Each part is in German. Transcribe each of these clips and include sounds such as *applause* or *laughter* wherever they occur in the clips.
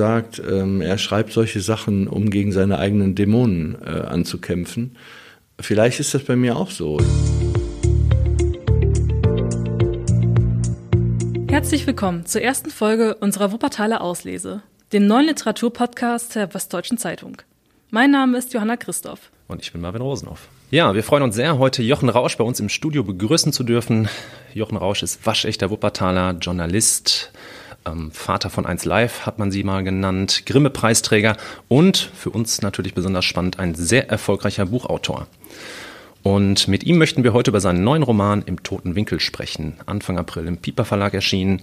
sagt, ähm, er schreibt solche Sachen, um gegen seine eigenen Dämonen äh, anzukämpfen. Vielleicht ist das bei mir auch so. Herzlich willkommen zur ersten Folge unserer Wuppertaler Auslese, dem neuen Literaturpodcast der Westdeutschen Zeitung. Mein Name ist Johanna Christoph. Und ich bin Marvin Rosenhoff. Ja, wir freuen uns sehr, heute Jochen Rausch bei uns im Studio begrüßen zu dürfen. Jochen Rausch ist waschechter Wuppertaler Journalist, ähm, Vater von 1 Live hat man sie mal genannt, Grimme-Preisträger und für uns natürlich besonders spannend, ein sehr erfolgreicher Buchautor. Und mit ihm möchten wir heute über seinen neuen Roman Im Toten Winkel sprechen. Anfang April im Piper Verlag erschienen,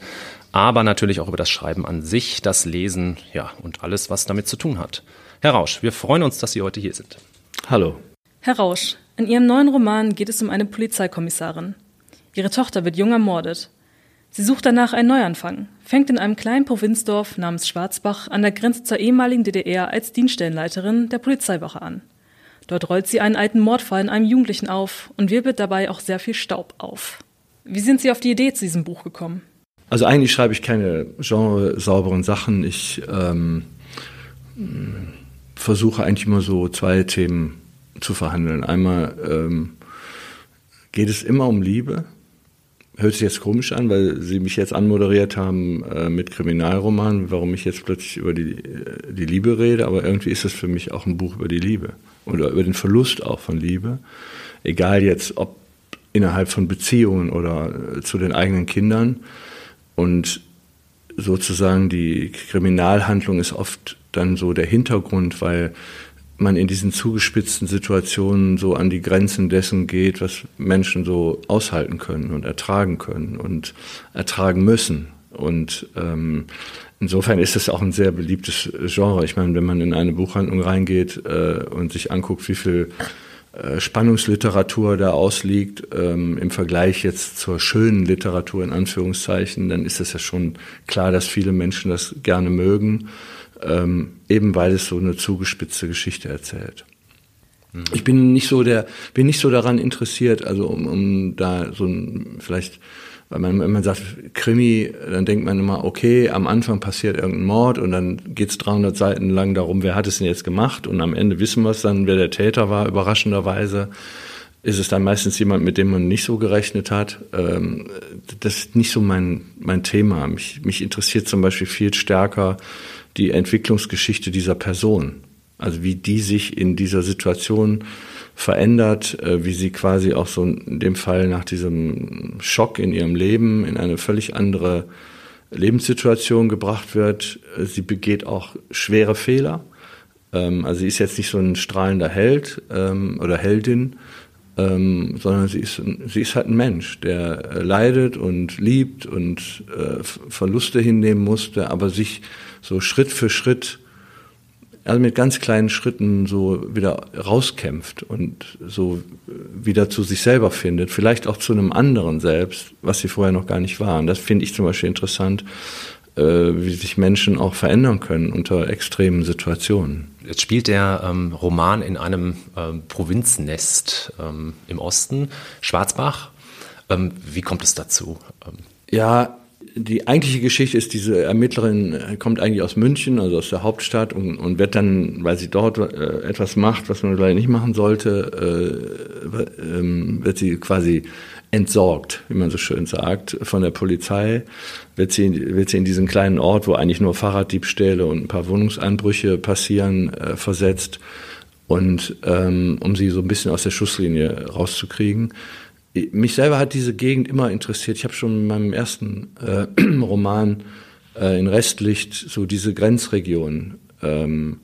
aber natürlich auch über das Schreiben an sich, das Lesen, ja, und alles, was damit zu tun hat. Herr Rausch, wir freuen uns, dass Sie heute hier sind. Hallo. Herr Rausch, in Ihrem neuen Roman geht es um eine Polizeikommissarin. Ihre Tochter wird jung ermordet. Sie sucht danach einen Neuanfang, fängt in einem kleinen Provinzdorf namens Schwarzbach an der Grenze zur ehemaligen DDR als Dienststellenleiterin der Polizeiwache an. Dort rollt sie einen alten Mordfall in einem Jugendlichen auf und wirbelt dabei auch sehr viel Staub auf. Wie sind Sie auf die Idee zu diesem Buch gekommen? Also eigentlich schreibe ich keine genre-sauberen Sachen. Ich ähm, versuche eigentlich immer so zwei Themen zu verhandeln. Einmal ähm, geht es immer um Liebe hört sich jetzt komisch an, weil Sie mich jetzt anmoderiert haben äh, mit Kriminalroman, warum ich jetzt plötzlich über die, äh, die Liebe rede, aber irgendwie ist es für mich auch ein Buch über die Liebe oder über den Verlust auch von Liebe. Egal jetzt, ob innerhalb von Beziehungen oder äh, zu den eigenen Kindern. Und sozusagen die Kriminalhandlung ist oft dann so der Hintergrund, weil man in diesen zugespitzten Situationen so an die Grenzen dessen geht, was Menschen so aushalten können und ertragen können und ertragen müssen. Und ähm, insofern ist es auch ein sehr beliebtes Genre. Ich meine, wenn man in eine Buchhandlung reingeht äh, und sich anguckt, wie viel äh, Spannungsliteratur da ausliegt, ähm, im Vergleich jetzt zur schönen Literatur in Anführungszeichen, dann ist es ja schon klar, dass viele Menschen das gerne mögen ähm, eben weil es so eine zugespitzte Geschichte erzählt. Ich bin nicht so der, bin nicht so daran interessiert, also um, um da so ein, vielleicht, weil man, wenn man sagt Krimi, dann denkt man immer, okay, am Anfang passiert irgendein Mord und dann geht's 300 Seiten lang darum, wer hat es denn jetzt gemacht und am Ende wissen wir es dann, wer der Täter war, überraschenderweise ist es dann meistens jemand, mit dem man nicht so gerechnet hat. Ähm, das ist nicht so mein, mein Thema. Mich, mich interessiert zum Beispiel viel stärker die Entwicklungsgeschichte dieser Person. Also wie die sich in dieser Situation verändert, äh, wie sie quasi auch so in dem Fall nach diesem Schock in ihrem Leben in eine völlig andere Lebenssituation gebracht wird. Äh, sie begeht auch schwere Fehler. Ähm, also sie ist jetzt nicht so ein strahlender Held ähm, oder Heldin, ähm, sondern sie ist, sie ist halt ein Mensch, der äh, leidet und liebt und Verluste hinnehmen musste, aber sich so Schritt für Schritt, also mit ganz kleinen Schritten so wieder rauskämpft und so wieder zu sich selber findet, vielleicht auch zu einem anderen selbst, was sie vorher noch gar nicht waren. Das finde ich zum Beispiel interessant, äh, wie sich Menschen auch verändern können unter extremen Situationen. Jetzt spielt der ähm, Roman in einem ähm, Provinznest ähm, im Osten, Schwarzbach. Ähm, wie kommt es dazu? Ähm, ja, die eigentliche Geschichte ist, diese Ermittlerin äh, kommt eigentlich aus München, also aus der Hauptstadt, und, und wird dann, weil sie dort äh, etwas macht, was man vielleicht nicht machen sollte, äh, äh, wird sie quasi entsorgt, wie man so schön sagt, von der Polizei. Wird sie, wird sie in diesen kleinen Ort, wo eigentlich nur Fahrraddiebstähle und ein paar Wohnungseinbrüche passieren, äh, versetzt. Und ähm, um sie so ein bisschen aus der Schusslinie rauszukriegen mich selber hat diese Gegend immer interessiert. Ich habe schon in meinem ersten äh, *clears throat* Roman äh, in Restlicht so diese Grenzregion ähm,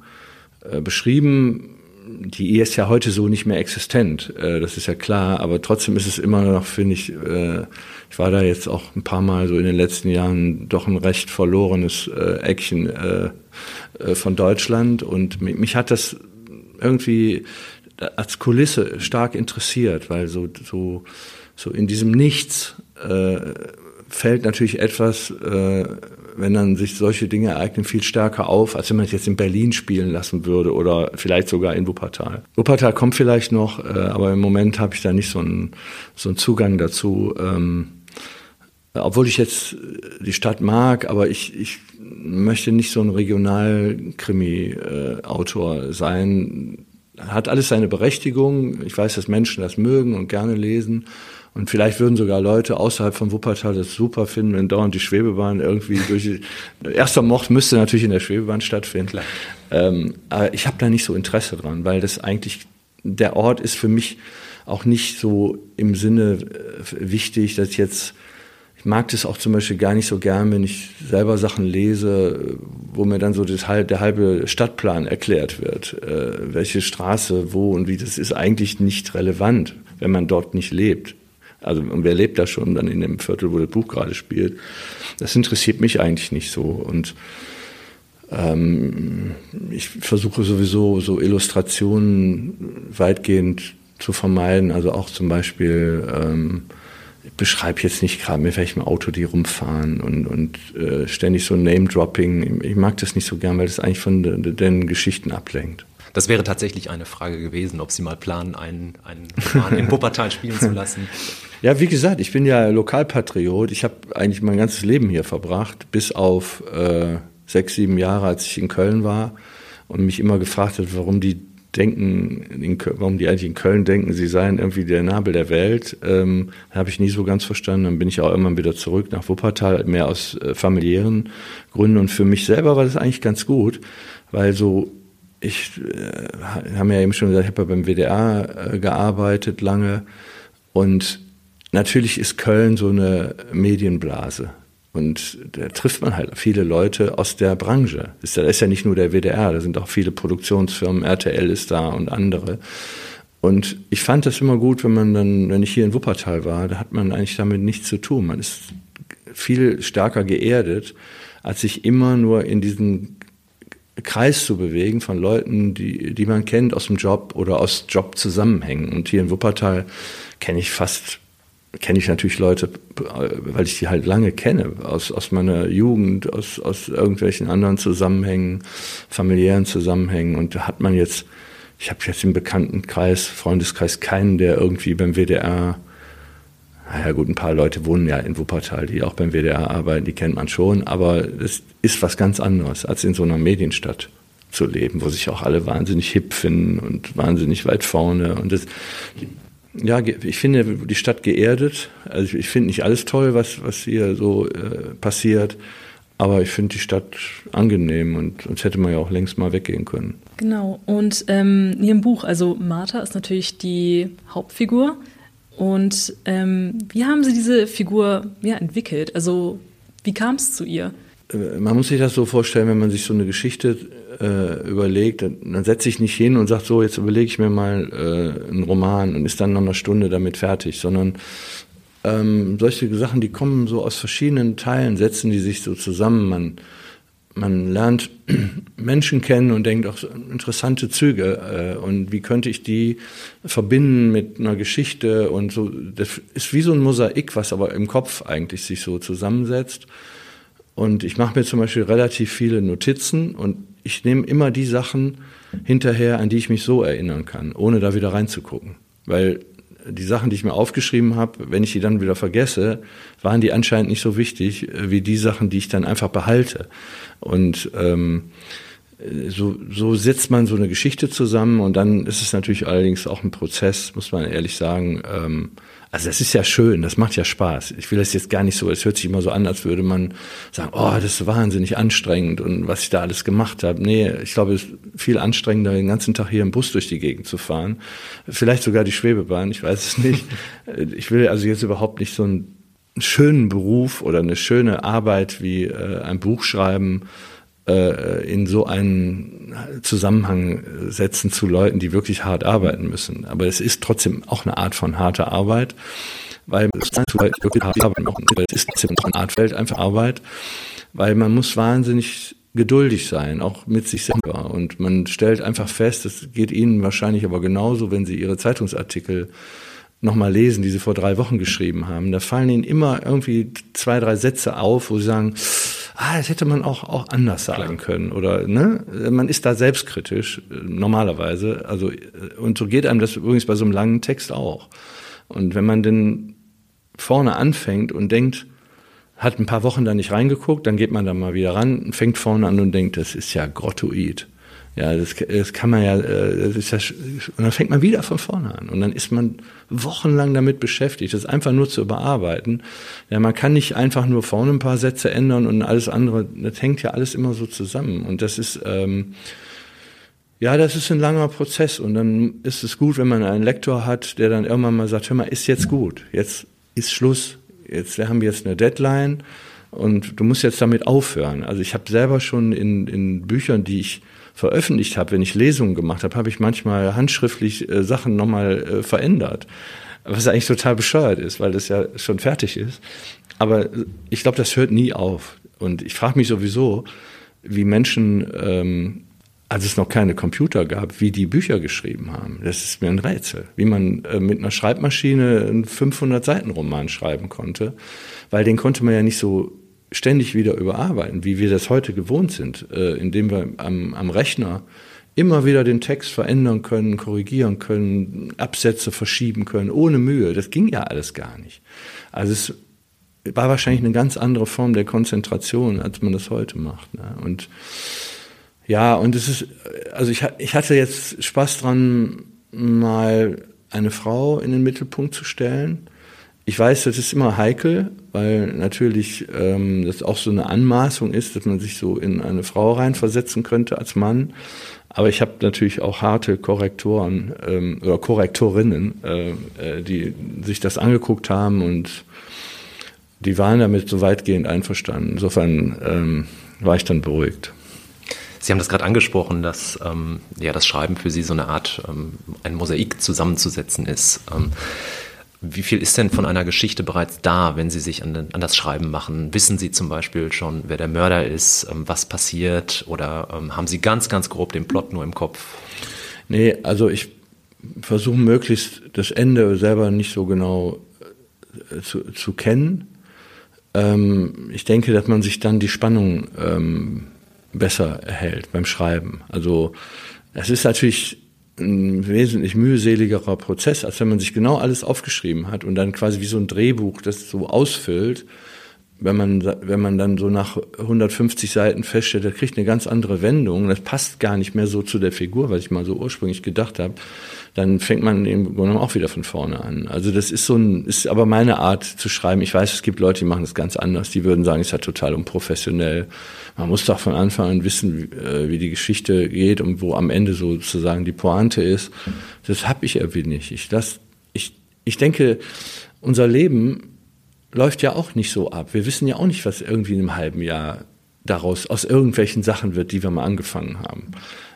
äh, beschrieben. Die ist ja heute so nicht mehr existent, äh, das ist ja klar, aber trotzdem ist es immer noch, finde ich, äh, ich war da jetzt auch ein paar Mal so in den letzten Jahren doch ein recht verlorenes äh, Eckchen äh, äh, von Deutschland und mich, mich hat das irgendwie als Kulisse stark interessiert, weil so, so, so in diesem Nichts äh, fällt natürlich etwas, äh, wenn dann sich solche Dinge ereignen, viel stärker auf, als wenn man es jetzt in Berlin spielen lassen würde oder vielleicht sogar in Wuppertal. Wuppertal kommt vielleicht noch, äh, aber im Moment habe ich da nicht so einen, so einen Zugang dazu. Ähm, obwohl ich jetzt die Stadt mag, aber ich, ich möchte nicht so ein Regionalkrimi-Autor sein. Hat alles seine Berechtigung. Ich weiß, dass Menschen das mögen und gerne lesen. Und vielleicht würden sogar Leute außerhalb von Wuppertal das super finden, wenn dauernd die Schwebebahn irgendwie durch die, *laughs* erster Mord müsste natürlich in der Schwebebahn stattfinden. Ähm, aber ich habe da nicht so Interesse dran, weil das eigentlich, der Ort ist für mich auch nicht so im Sinne äh, wichtig, dass jetzt ich mag das auch zum Beispiel gar nicht so gern, wenn ich selber Sachen lese, wo mir dann so das, der halbe Stadtplan erklärt wird. Äh, welche Straße, wo und wie, das ist eigentlich nicht relevant, wenn man dort nicht lebt. Also, und wer lebt da schon dann in dem Viertel, wo das Buch gerade spielt? Das interessiert mich eigentlich nicht so. Und ähm, ich versuche sowieso so Illustrationen weitgehend zu vermeiden. Also auch zum Beispiel, ähm, ich beschreibe jetzt nicht gerade mit welchem Auto die rumfahren und, und äh, ständig so Name-Dropping. Ich mag das nicht so gern, weil das eigentlich von den, den Geschichten ablenkt. Das wäre tatsächlich eine Frage gewesen, ob Sie mal planen, einen, einen Roman in Wuppertal spielen zu lassen. *laughs* Ja, wie gesagt, ich bin ja Lokalpatriot. Ich habe eigentlich mein ganzes Leben hier verbracht, bis auf äh, sechs, sieben Jahre, als ich in Köln war und mich immer gefragt hat, warum die denken, in, warum die eigentlich in Köln denken, sie seien irgendwie der Nabel der Welt, ähm, habe ich nie so ganz verstanden. Dann bin ich auch immer wieder zurück nach Wuppertal, mehr aus äh, familiären Gründen. Und für mich selber war das eigentlich ganz gut, weil so ich äh, haben ja eben schon gesagt, ich habe ja beim WDR äh, gearbeitet lange und natürlich ist Köln so eine Medienblase. Und da trifft man halt viele Leute aus der Branche. Das ist ja nicht nur der WDR, da sind auch viele Produktionsfirmen, RTL ist da und andere. Und ich fand das immer gut, wenn man dann, wenn ich hier in Wuppertal war, da hat man eigentlich damit nichts zu tun. Man ist viel stärker geerdet, als sich immer nur in diesen Kreis zu bewegen von Leuten, die, die man kennt aus dem Job oder aus Jobzusammenhängen. Und hier in Wuppertal kenne ich fast kenne ich natürlich Leute, weil ich die halt lange kenne, aus, aus meiner Jugend, aus, aus irgendwelchen anderen Zusammenhängen, familiären Zusammenhängen. Und da hat man jetzt, ich habe jetzt im Bekanntenkreis, Freundeskreis keinen, der irgendwie beim WDR, naja gut, ein paar Leute wohnen ja in Wuppertal, die auch beim WDR arbeiten, die kennt man schon, aber es ist was ganz anderes, als in so einer Medienstadt zu leben, wo sich auch alle wahnsinnig hip finden und wahnsinnig weit vorne. Und das, ja, ich finde die Stadt geerdet. Also ich finde nicht alles toll, was, was hier so äh, passiert. Aber ich finde die Stadt angenehm und sonst hätte man ja auch längst mal weggehen können. Genau. Und ähm, in Ihrem Buch, also Martha ist natürlich die Hauptfigur. Und ähm, wie haben Sie diese Figur ja, entwickelt? Also wie kam es zu ihr? Äh, man muss sich das so vorstellen, wenn man sich so eine Geschichte äh, überlegt, dann, dann setze ich nicht hin und sage so, jetzt überlege ich mir mal äh, einen Roman und ist dann nach einer Stunde damit fertig, sondern ähm, solche Sachen, die kommen so aus verschiedenen Teilen, setzen die sich so zusammen. Man, man lernt *clears throat* Menschen kennen und denkt auch interessante Züge äh, und wie könnte ich die verbinden mit einer Geschichte und so. Das ist wie so ein Mosaik, was aber im Kopf eigentlich sich so zusammensetzt. Und ich mache mir zum Beispiel relativ viele Notizen und ich nehme immer die Sachen hinterher, an die ich mich so erinnern kann, ohne da wieder reinzugucken. Weil die Sachen, die ich mir aufgeschrieben habe, wenn ich die dann wieder vergesse, waren die anscheinend nicht so wichtig äh, wie die Sachen, die ich dann einfach behalte. Und ähm, so, so setzt man so eine Geschichte zusammen und dann ist es natürlich allerdings auch ein Prozess, muss man ehrlich sagen. Ähm, also das ist ja schön, das macht ja Spaß. Ich will das jetzt gar nicht so, es hört sich immer so an, als würde man sagen, oh, das ist wahnsinnig anstrengend und was ich da alles gemacht habe. Nee, ich glaube, es ist viel anstrengender, den ganzen Tag hier im Bus durch die Gegend zu fahren. Vielleicht sogar die Schwebebahn, ich weiß es nicht. *laughs* Ich will also jetzt überhaupt nicht so einen schönen Beruf oder eine schöne Arbeit wie äh, ein Buch schreiben äh, in so einen Zusammenhang setzen zu Leuten, die wirklich hart arbeiten müssen. Aber es ist trotzdem auch eine Art von harter Arbeit, weil es wirklich hart arbeiten machen. Es ist trotzdem eine Art Feld einfach Arbeit, weil man muss wahnsinnig geduldig sein, auch mit sich selber. Und man stellt einfach fest, es geht Ihnen wahrscheinlich aber genauso, wenn Sie Ihre Zeitungsartikel nochmal lesen, die Sie vor drei Wochen geschrieben haben. Da fallen Ihnen immer irgendwie zwei, drei Sätze auf, wo Sie sagen, ah, das hätte man auch, auch anders sagen können. Oder ne? man ist da selbstkritisch, äh, normalerweise. Also, äh, und so geht einem das übrigens bei so einem langen Text auch. Und wenn man denn vorne anfängt und denkt, hat ein paar Wochen da nicht reingeguckt, dann geht man da mal wieder ran, fängt vorne an und denkt, das ist ja grottoid. Ja, das, das kann man ja, äh, das ist ja, und dann fängt man wieder von vorne an. Und dann ist man wochenlang damit beschäftigt, das einfach nur zu überarbeiten. Ja, man kann nicht einfach nur vorne ein paar Sätze ändern und alles andere, das hängt ja alles immer so zusammen. Und das ist, ähm, ja, das ist ein langer Prozess. Und dann ist es gut, wenn man einen Lektor hat, der dann irgendwann mal sagt, hör mal, ist jetzt gut, jetzt ist Schluss, jetzt haben wir jetzt eine Deadline und du musst jetzt damit aufhören. Also ich habe selber schon in, in Büchern, die ich veröffentlicht habe, wenn ich Lesungen gemacht habe, habe ich manchmal handschriftlich äh, Sachen nochmal äh, verändert. Was eigentlich total bescheuert ist, weil das ja schon fertig ist. Aber ich glaube, das hört nie auf. Und ich frage mich sowieso, wie Menschen, ähm, als es noch keine Computer gab, wie die Bücher geschrieben haben. Das ist mir ein Rätsel. Wie man äh, mit einer Schreibmaschine einen 500-Seiten-Roman schreiben konnte, weil den konnte man ja nicht so ständig wieder überarbeiten, wie wir das heute gewohnt sind, äh, indem wir am, am Rechner immer wieder den Text verändern können, korrigieren können, Absätze verschieben können, ohne Mühe. Das ging ja alles gar nicht. Also es war wahrscheinlich eine ganz andere Form der Konzentration, als man das heute macht. Ne? Und ja, und es ist, also ich, ich hatte jetzt Spaß dran, mal eine Frau in den Mittelpunkt zu stellen ich weiß, das ist immer heikel, weil natürlich ähm, das auch so eine Anmaßung ist, dass man sich so in eine Frau reinversetzen könnte als Mann. Aber ich habe natürlich auch harte Korrektoren ähm, oder Korrektorinnen, äh, äh, die sich das angeguckt haben und die waren damit so weitgehend einverstanden. Insofern ähm, war ich dann beruhigt. Sie haben das gerade angesprochen, dass ähm, ja das Schreiben für Sie so eine Art ähm, ein Mosaik zusammenzusetzen ist. Ähm, wie viel ist denn von einer Geschichte bereits da, wenn Sie sich an, an, das Schreiben machen? Wissen Sie zum Beispiel schon, wer der Mörder ist, ähm, was passiert oder ähm, haben Sie ganz, ganz grob den Plot nur im Kopf? Nee, also ich versuche möglichst das Ende selber nicht so genau äh, zu, zu kennen. Ähm, ich denke, dass man sich dann die Spannung ähm, besser erhält beim Schreiben. Also es ist natürlich ein wesentlich mühseligerer Prozess, als wenn man sich genau alles aufgeschrieben hat und dann quasi wie so ein Drehbuch das so ausfüllt. Wenn man, wenn man dann so nach 150 Seiten feststellt, das kriegt eine ganz andere Wendung, das passt gar nicht mehr so zu der Figur, was ich mal so ursprünglich gedacht habe, dann fängt man im Grunde auch wieder von vorne an. Also das ist so ein, ist aber meine Art zu schreiben. Ich weiß, es gibt Leute, die machen das ganz anders. Die würden sagen, ist ja total unprofessionell. Man muss doch von Anfang an wissen, wie, äh, wie die Geschichte geht und wo am Ende sozusagen die Pointe ist. Das habe ich irgendwie nicht. Ich, das, ich, ich denke, unser Leben läuft ja auch nicht so ab. Wir wissen ja auch nicht, was irgendwie in einem halben Jahr daraus aus irgendwelchen Sachen wird, die wir mal angefangen haben.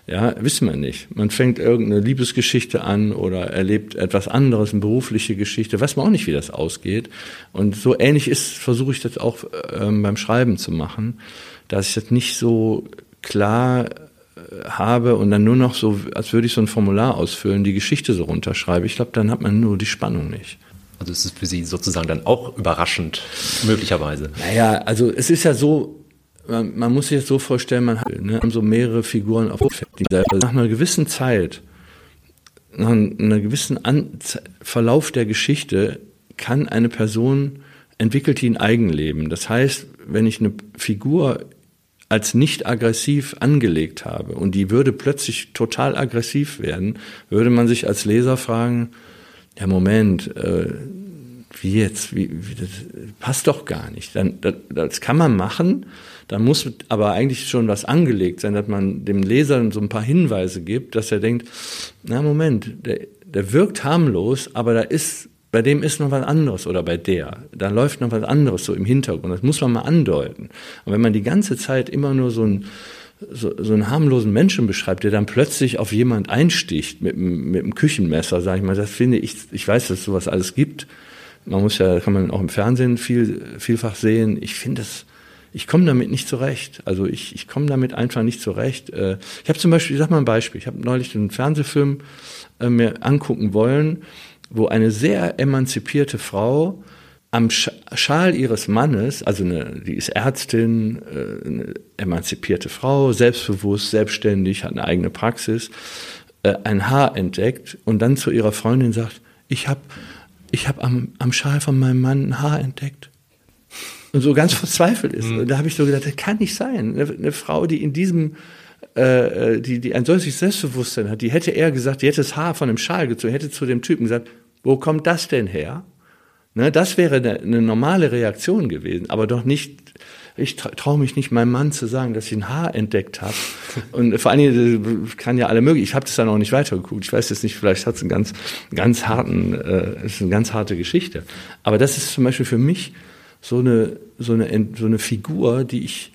Ja, wissen wir nicht. Man fängt irgendeine Liebesgeschichte an oder erlebt etwas anderes, eine berufliche Geschichte, weiß man auch nicht, wie das ausgeht. Und so ähnlich ist, versuche ich das auch ähm, beim Schreiben zu machen, dass ich das nicht so klar äh, habe und dann nur noch so, als würde ich so ein Formular ausfüllen, die Geschichte so runterschreibe. Ich glaube, dann hat man nur die Spannung nicht. Also es ist für Sie sozusagen dann auch überraschend, möglicherweise. Naja, also es ist ja so, man, man muss sich das so vorstellen, man hat ne, so mehrere Figuren auf Nach einer gewissen Zeit, nach einer gewissen An Verlauf der Geschichte kann eine Person entwickelt die ein Eigenleben. Das heißt, wenn ich eine Figur als nicht aggressiv angelegt habe und die würde plötzlich total aggressiv werden, würde man sich als Leser fragen, ja Moment, äh, wie jetzt, wie, wie das passt doch gar nicht. Dann, das, das kann man machen, da muss aber eigentlich schon was angelegt sein, dass man dem Leser so ein paar Hinweise gibt, dass er denkt, na Moment, der, der wirkt harmlos, aber da ist, bei dem ist noch was anderes oder bei der. Da läuft noch was anderes so im Hintergrund. Das muss man mal andeuten. Und wenn man die ganze Zeit immer nur so ein so, so einen harmlosen Menschen beschreibt, der dann plötzlich auf jemand einsticht mit, mit einem Küchenmesser, sage ich mal, das finde ich, ich weiß, dass sowas alles gibt. Man muss ja, kann man auch im Fernsehen viel, vielfach sehen. Ich finde das, ich komme damit nicht zurecht. Also ich, ich komme damit einfach nicht zurecht. Äh, ich habe zum Beispiel, ich sag mal ein Beispiel, ich habe neulich einen Fernsehfilm äh, mir angucken wollen, wo eine sehr emanzipierte Frau am Schal ihres Mannes, also eine, die ist Ärztin, äh, eine emanzipierte Frau, selbstbewusst, selbstständig, hat eine eigene Praxis, ein Haar entdeckt und dann zu ihrer Freundin sagt, ich habe ich hab am, am Schal von meinem Mann ein Haar entdeckt. und so ganz verzweifelt ist. Mhm. Und da habe ich so gedacht, das kann nicht sein. Eine, eine Frau, die in diesem äh, die, die ein solches Selbstbewusstsein hat, die hätte eher gesagt, die hätte das Haar von einem Schal gezogen, hätte zu dem Typen gesagt, wo kommt das denn her? Ne, das wäre eine, eine normale Reaktion gewesen, aber doch nicht, ich traue mich nicht meinem Mann zu sagen, dass ich ein Haar entdeckt habe. *laughs* Und vor allen Dingen äh, kann ja alle möglich. Ich habe das dann auch nicht weitergeguckt. Ich weiß jetzt nicht, vielleicht hat es einen ganz, ganz harten, äh, ist eine ganz harte Geschichte. Aber das ist zum Beispiel für mich so eine, so eine, so eine Figur, die ich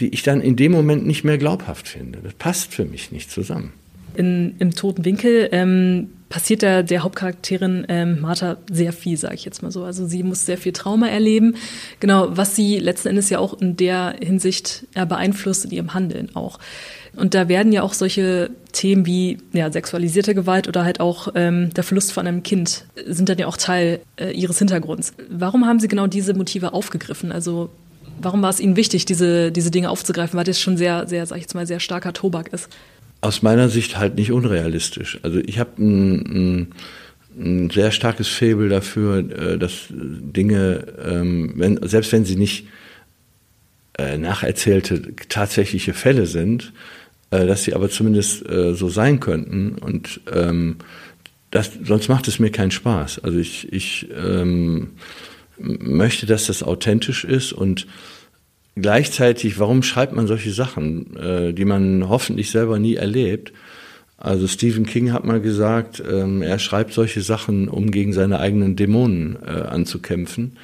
die ich dann in dem Moment nicht mehr glaubhaft finde. Das passt für mich nicht zusammen. In, Im Toten Winkel ähm, passiert da der Hauptcharakterin ähm, Martha sehr viel, sage ich jetzt mal so. Also sie muss sehr viel Trauma erleben, genau, was sie letzten Endes ja auch in der Hinsicht ja, beeinflusst in ihrem Handeln auch. Und da werden ja auch solche Themen wie ja, sexualisierte Gewalt oder halt auch ähm, der Verlust von einem Kind sind dann ja auch Teil äh, ihres Hintergrunds. Warum haben Sie genau diese Motive aufgegriffen? Also Warum war es Ihnen wichtig, diese, diese Dinge aufzugreifen, weil das schon sehr, sehr, sag ich jetzt mal, sehr starker Tobak ist? Aus meiner Sicht halt nicht unrealistisch. Also ich habe ein, ein, ein, sehr starkes Faible dafür, äh, dass Dinge, ähm, wenn, selbst wenn sie nicht äh, nacherzählte tatsächliche Fälle sind, äh, dass sie aber zumindest so sein könnten und ähm, das, sonst macht es mir keinen Spaß. Also ich, ich ähm, möchte, dass das authentisch ist und gleichzeitig, warum schreibt man solche Sachen, äh, die man hoffentlich selber nie erlebt? Also Stephen King hat mal gesagt, ähm, er schreibt solche Sachen, um gegen seine eigenen Dämonen äh, anzukämpfen.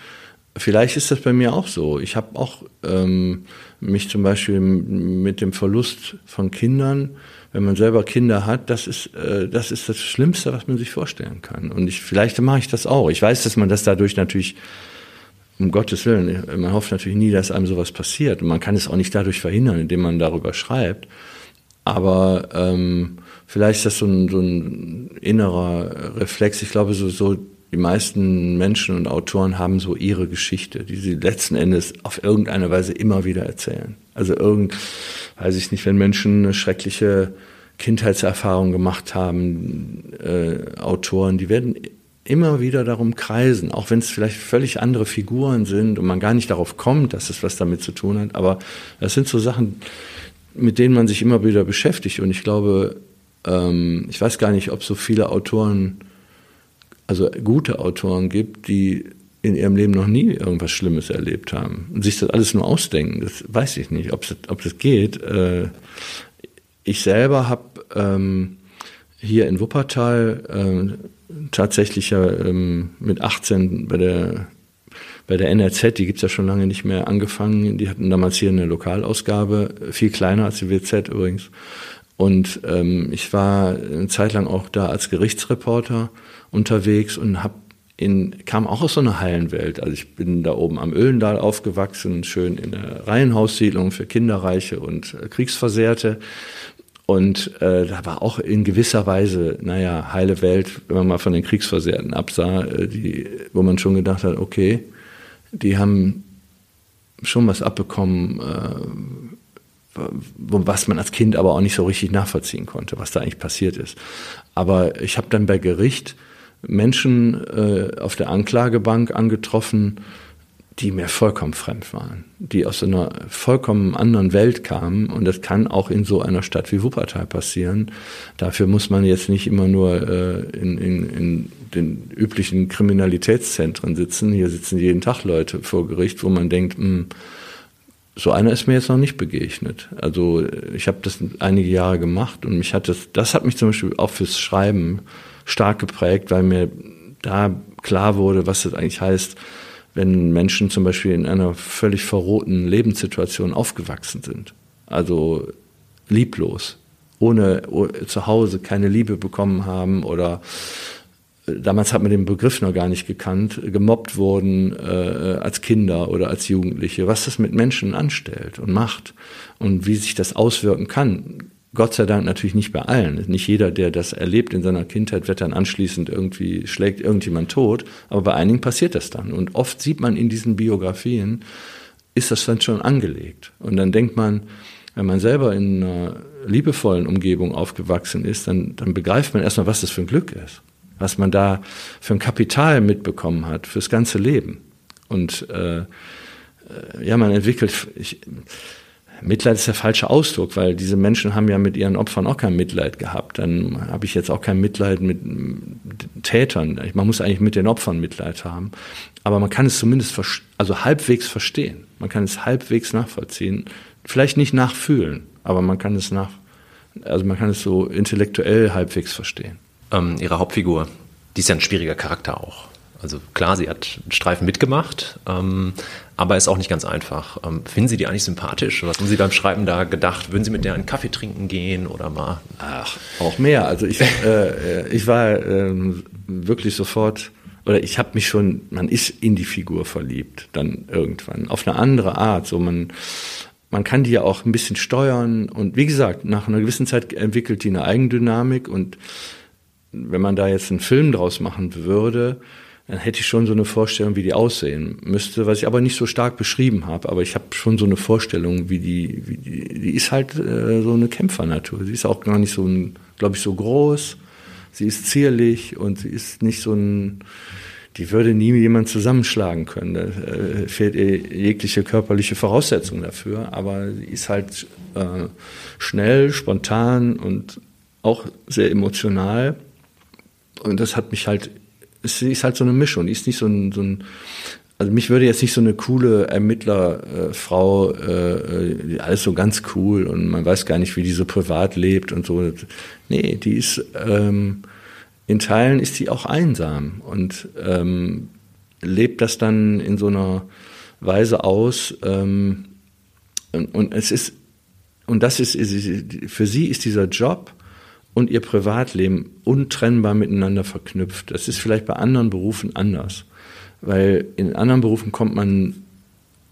Vielleicht ist das bei mir auch so. Ich habe auch ähm, mich zum Beispiel mit dem Verlust von Kindern wenn man selber Kinder hat, das ist, äh, das ist das Schlimmste, was man sich vorstellen kann. Und ich, vielleicht mache ich das auch. Ich weiß, dass man das dadurch natürlich, um Gottes Willen, man hofft natürlich nie, dass einem sowas passiert. Und man kann es auch nicht dadurch verhindern, indem man darüber schreibt. Aber ähm, vielleicht ist das so ein, so ein innerer Reflex. Ich glaube, so, so die meisten Menschen und Autoren haben so ihre Geschichte, die sie letzten Endes auf irgendeine Weise immer wieder erzählen. Also irgend, weiß ich nicht, wenn Menschen eine schreckliche Kindheitserfahrung gemacht haben, äh, Autoren, die werden immer wieder darum kreisen, auch wenn es vielleicht völlig andere Figuren sind und man gar nicht darauf kommt, dass es was damit zu tun hat. Aber das sind so Sachen, mit denen man sich immer wieder beschäftigt. Und ich glaube, ähm, ich weiß gar nicht, ob so viele Autoren also gute Autoren gibt, die in ihrem Leben noch nie irgendwas Schlimmes erlebt haben und sich das alles nur ausdenken. Das weiß ich nicht, ob das, ob das geht. Äh, ich selber habe ähm, hier in Wuppertal äh, tatsächlich ja ähm, mit 18 bei der bei der NRZ, die gibt es ja schon lange nicht mehr, angefangen. Die hatten damals hier eine Lokalausgabe, viel kleiner als die WZ übrigens. Und ähm, ich war eine Zeit lang auch da als Gerichtsreporter unterwegs und hab in, kam auch aus so einer Hallenwelt. Also ich bin da oben am Öhlendal aufgewachsen, schön in der Reihenhaussiedlung für Kinderreiche und äh, Kriegsversehrte. Und äh, da war auch in gewisser Weise, naja, heile Welt, wenn man mal von den Kriegsversehrten absah, äh, die, wo man schon gedacht hat, okay, die haben schon was abbekommen, äh, was man als Kind aber auch nicht so richtig nachvollziehen konnte, was da eigentlich passiert ist. Aber ich habe dann bei Gericht Menschen äh, auf der Anklagebank angetroffen, die mir vollkommen fremd waren, die aus einer vollkommen anderen Welt kamen. Und das kann auch in so einer Stadt wie Wuppertal passieren. Dafür muss man jetzt nicht immer nur äh, in, in, in den üblichen Kriminalitätszentren sitzen. Hier sitzen jeden Tag Leute vor Gericht, wo man denkt, mh, hm, so einer ist mir jetzt noch nicht begegnet. Also ich habe das einige Jahre gemacht und mich hat das, das hat mich zum Beispiel auch fürs Schreiben stark geprägt, weil mir da klar wurde, was das eigentlich heißt, wenn Menschen zum Beispiel in einer völlig verrohten Lebenssituation aufgewachsen sind. Also lieblos, ohne zu Hause keine Liebe bekommen haben oder äh, damals hat man den Begriff noch gar nicht gekannt, gemobbt wurden äh, als Kinder oder als Jugendliche, was das mit Menschen anstellt und macht und wie sich das auswirken kann. Gott sei Dank natürlich nicht bei allen. Nicht jeder, der das erlebt in seiner Kindheit, wird dann anschließend irgendwie, schlägt irgendjemand tot. Aber bei einigen passiert das dann. Und oft sieht man in diesen Biografien, ist das dann schon angelegt. Und dann denkt man, wenn man selber in einer liebevollen Umgebung aufgewachsen ist, dann, dann begreift man erstmal, was das für ein Glück ist. Was man da für ein Kapital mitbekommen hat fürs ganze Leben. Und äh, äh, ja, man entwickelt, ich, Mitleid ist der falsche Ausdruck, weil diese Menschen haben ja mit ihren Opfern auch kein Mitleid gehabt. Dann habe ich jetzt auch kein Mitleid mit Tätern. Man muss eigentlich mit den Opfern Mitleid haben. Aber man kann es zumindest also halbwegs verstehen. Man kann es halbwegs nachvollziehen. Vielleicht nicht nachfühlen, aber man kann es nach, also man kann es so intellektuell halbwegs verstehen. Ähm, ihre Hauptfigur, die ist ja ein schwieriger Charakter auch. Also klar, sie hat Streifen mitgemacht, ähm, aber ist auch nicht ganz einfach. Ähm, finden Sie die eigentlich sympathisch? Was haben Sie beim Schreiben da gedacht? Würden Sie mit der einen Kaffee trinken gehen oder mal? Ach, auch mehr. Also ich, äh, ich war äh, wirklich sofort, oder ich habe mich schon, man ist in die Figur verliebt, dann irgendwann, auf eine andere Art. So man, man kann die ja auch ein bisschen steuern und wie gesagt, nach einer gewissen Zeit entwickelt die eine Eigendynamik und wenn man da jetzt einen Film draus machen würde, dann hätte ich schon so eine Vorstellung, wie die aussehen müsste, was ich aber nicht so stark beschrieben habe. Aber ich habe schon so eine Vorstellung, wie die, wie die, die ist halt äh, so eine Kämpfernatur. Sie ist auch gar nicht so, glaube ich, so groß. Sie ist zierlich und sie ist nicht so ein, die würde nie jemand zusammenschlagen können. Da äh, fehlt ihr jegliche körperliche Voraussetzung dafür. Aber sie ist halt äh, schnell, spontan und auch sehr emotional. Und das hat mich halt sie ist halt so eine Mischung. Die ist nicht so ein, so ein also mich würde jetzt nicht so eine coole Ermittlerfrau, äh, äh, alles so ganz cool und man weiß gar nicht, wie die so privat lebt und so. Nee, die ist, ähm, in Teilen ist sie auch einsam und ähm, lebt das dann in so einer Weise aus. Ähm, und, und es ist, und das ist, für sie ist dieser Job und ihr Privatleben untrennbar miteinander verknüpft. Das ist vielleicht bei anderen Berufen anders, weil in anderen Berufen kommt man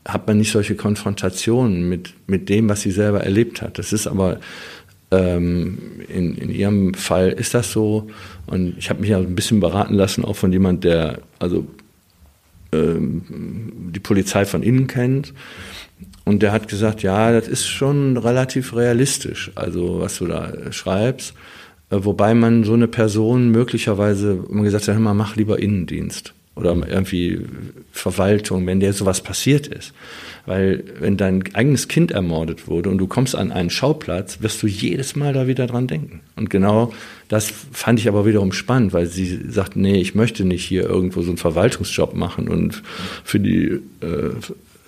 hat man nicht solche Konfrontationen mit, mit dem, was sie selber erlebt hat. Das ist aber ähm, in, in ihrem Fall ist das so. Und ich habe mich ja ein bisschen beraten lassen, auch von jemand, der also ähm, die Polizei von innen kennt. Und der hat gesagt, ja, das ist schon relativ realistisch, also was du da schreibst. Äh, wobei man so eine Person möglicherweise, man gesagt hat, hör mal, mach lieber Innendienst oder irgendwie Verwaltung, wenn dir sowas passiert ist. Weil wenn dein eigenes Kind ermordet wurde und du kommst an einen Schauplatz, wirst du jedes Mal da wieder dran denken. Und genau das fand ich aber wiederum spannend, weil sie sagt, nee, ich möchte nicht hier irgendwo so einen Verwaltungsjob machen und für die äh,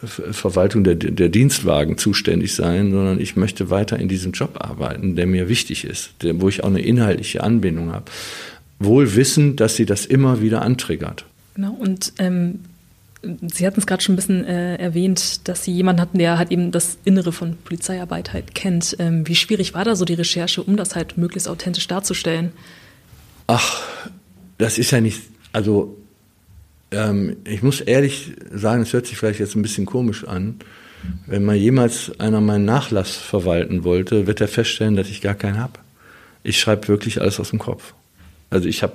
Verwaltung der, der Dienstwagen zuständig sein, sondern ich möchte weiter in diesem Job arbeiten, der mir wichtig ist, der, wo ich auch eine inhaltliche Anbindung habe. Wohl wissend, dass sie das immer wieder antriggert. Genau, und ähm, Sie hatten es gerade schon ein bisschen äh, erwähnt, dass Sie jemanden hatten, der halt eben das Innere von Polizeiarbeit halt kennt. Ähm, wie schwierig war da so die Recherche, um das halt möglichst authentisch darzustellen? Ach, das ist ja nicht, also ähm, ich muss ehrlich sagen, es hört sich vielleicht jetzt ein bisschen komisch an. Wenn mal jemals einer meinen Nachlass verwalten wollte, wird er feststellen, dass ich gar keinen habe. Ich schreibe wirklich alles aus dem Kopf. Also ich habe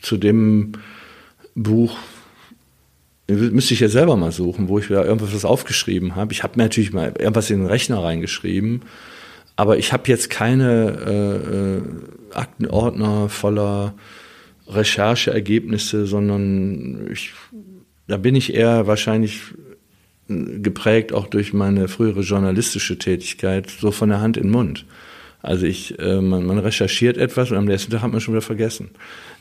zu dem Buch, müsste ich ja selber mal suchen, wo ich wieder irgendwas aufgeschrieben habe. Ich habe mir natürlich mal irgendwas in den Rechner reingeschrieben, aber ich habe jetzt keine äh, äh Aktenordner voller Rechercheergebnisse, sondern ich, da bin ich eher wahrscheinlich geprägt auch durch meine frühere journalistische Tätigkeit, so von der Hand in den Mund. Also ich, äh, man, man recherchiert etwas und am nächsten Tag hat man schon wieder vergessen.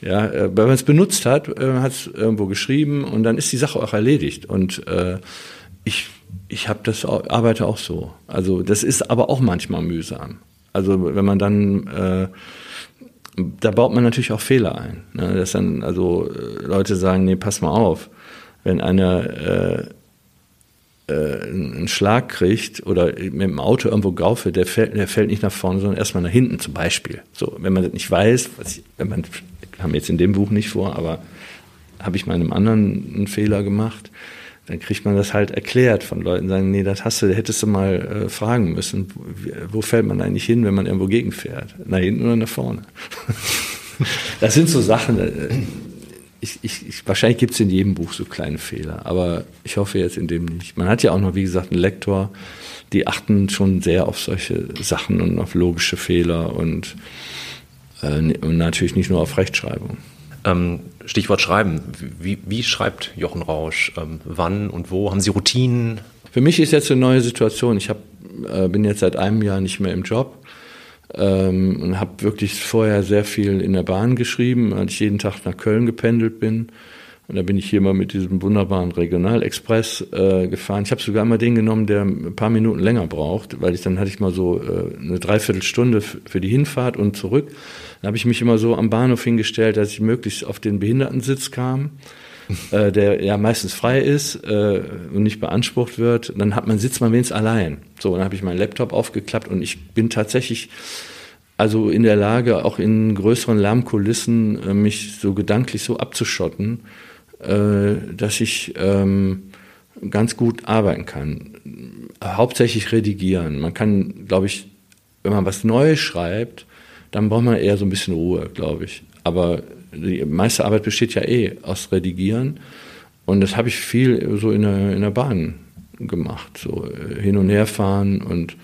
Ja, äh, wenn man es benutzt hat, äh, hat es irgendwo geschrieben und dann ist die Sache auch erledigt. Und äh, ich, ich habe das arbeite auch so. Also das ist aber auch manchmal mühsam. Also wenn man dann äh, da baut man natürlich auch Fehler ein. Ne? Dass dann also äh, Leute sagen, nee, pass mal auf, wenn einer äh, äh, einen Schlag kriegt oder mit dem Auto irgendwo gaufe, der fällt, der fällt nicht nach vorne, sondern erstmal nach hinten zum Beispiel. So, wenn man das nicht weiß, was ich, wenn man, haben wir jetzt in dem Buch nicht vor, aber habe ich mal einem anderen einen Fehler gemacht, dann kriegt man das halt erklärt von Leuten, sagen, nee, das hast du, hättest du mal äh, fragen müssen, wo, fällt man eigentlich hin, wenn man irgendwo gegenfährt? Nach hinten oder nach vorne? *laughs* das sind so Sachen, äh, ich, ich, ich, wahrscheinlich gibt es in jedem Buch so kleine Fehler, aber ich hoffe jetzt in dem nicht. Man hat ja auch noch, wie gesagt, einen Lektor, die achten schon sehr auf solche Sachen und auf logische Fehler und, äh, und natürlich nicht nur auf Rechtschreibung. Ähm, Stichwort Schreiben. Wie, wie schreibt Jochen Rausch? Ähm, wann und wo? Haben Sie Routinen? Für mich ist jetzt eine neue Situation. Ich hab, äh, bin jetzt seit einem Jahr nicht mehr im Job ähm, und habe wirklich vorher sehr viel in der Bahn geschrieben, als ich jeden Tag nach Köln gependelt bin. Und da bin ich hier mal mit diesem wunderbaren Regionalexpress äh, gefahren. Ich habe sogar mal den genommen, der ein paar Minuten länger braucht, weil ich dann hatte ich mal so äh, eine Dreiviertelstunde für die Hinfahrt und zurück. Dann habe ich mich immer so am Bahnhof hingestellt, dass ich möglichst auf den Behindertensitz kam, *laughs* äh, der ja meistens frei ist äh, und nicht beansprucht wird. Dann hat man sitzt man wenigstens allein. So, dann habe ich meinen Laptop aufgeklappt und ich bin tatsächlich also in der Lage, auch in größeren Lärmkulissen äh, mich so gedanklich so abzuschotten dass ich ähm, ganz gut arbeiten kann. Hauptsächlich redigieren. Man kann, glaube ich, wenn man was Neues schreibt, dann braucht man eher so ein bisschen Ruhe, glaube ich. Aber die meiste Arbeit besteht ja eh aus Redigieren. Und das habe ich viel so in der, in der Bahn gemacht. So äh, hin und her fahren und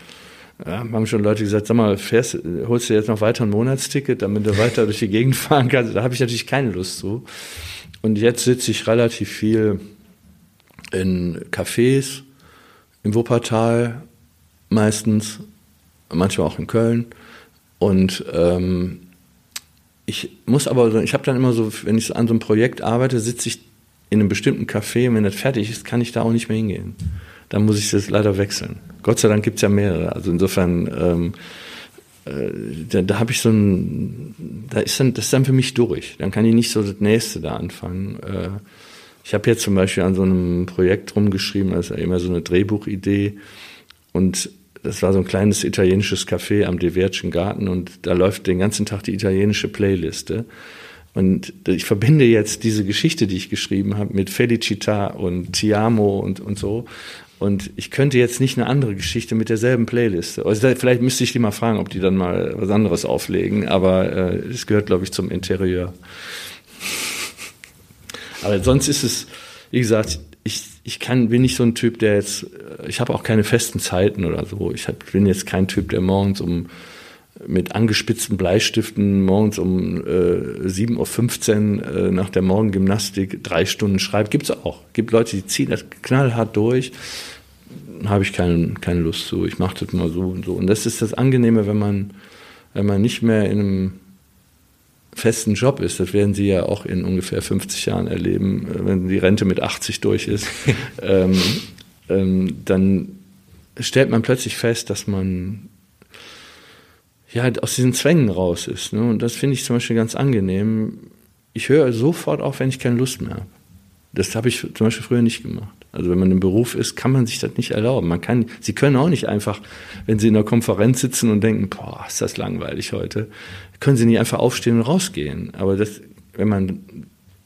ja, haben schon Leute gesagt, sag mal, fährst, holst du jetzt noch weiter ein Monatsticket, damit du weiter durch die Gegend *laughs* fahren kannst? Da habe ich natürlich keine Lust zu. Und jetzt sitze ich relativ viel in Cafés, im Wuppertal meistens, manchmal auch in Köln. Und ähm, ich muss aber, ich habe dann immer so, wenn ich an so einem Projekt arbeite, sitze ich in einem bestimmten Café und wenn das fertig ist, kann ich da auch nicht mehr hingehen. Dann muss ich das leider wechseln. Gott sei Dank gibt es ja mehrere. Also insofern ähm, äh, da, da habe ich so ein, da ist dann, das ist dann für mich durch. Dann kann ich nicht so das nächste da anfangen. Äh, ich habe jetzt zum Beispiel an so einem Projekt rumgeschrieben, das ist immer so eine Drehbuchidee und das war so ein kleines italienisches Café am Devertschen Garten und da läuft den ganzen Tag die italienische Playliste. Und ich verbinde jetzt diese Geschichte, die ich geschrieben habe, mit Felicita und Tiamo und, und so. Und ich könnte jetzt nicht eine andere Geschichte mit derselben Playliste. Also vielleicht müsste ich die mal fragen, ob die dann mal was anderes auflegen, aber äh, es gehört, glaube ich, zum Interieur. Aber sonst ist es, wie gesagt, ich, ich kann, bin nicht so ein Typ, der jetzt, ich habe auch keine festen Zeiten oder so. Ich hab, bin jetzt kein Typ, der morgens um mit angespitzten Bleistiften morgens um äh, 7.15 Uhr äh, nach der Morgengymnastik drei Stunden schreibt. Gibt es auch. Gibt Leute, die ziehen das knallhart durch. Habe ich keine, keine Lust zu. Ich mache das mal so und so. Und das ist das Angenehme, wenn man, wenn man nicht mehr in einem festen Job ist. Das werden Sie ja auch in ungefähr 50 Jahren erleben, äh, wenn die Rente mit 80 durch ist. *laughs* ähm, ähm, dann stellt man plötzlich fest, dass man ja, aus diesen Zwängen raus ist. Ne? Und das finde ich zum Beispiel ganz angenehm. Ich höre sofort auf, wenn ich keine Lust mehr habe. Das habe ich zum Beispiel früher nicht gemacht. Also wenn man im Beruf ist, kann man sich das nicht erlauben. Man kann, Sie können auch nicht einfach, wenn Sie in einer Konferenz sitzen und denken, boah, ist das langweilig heute, können Sie nicht einfach aufstehen und rausgehen. Aber das, wenn man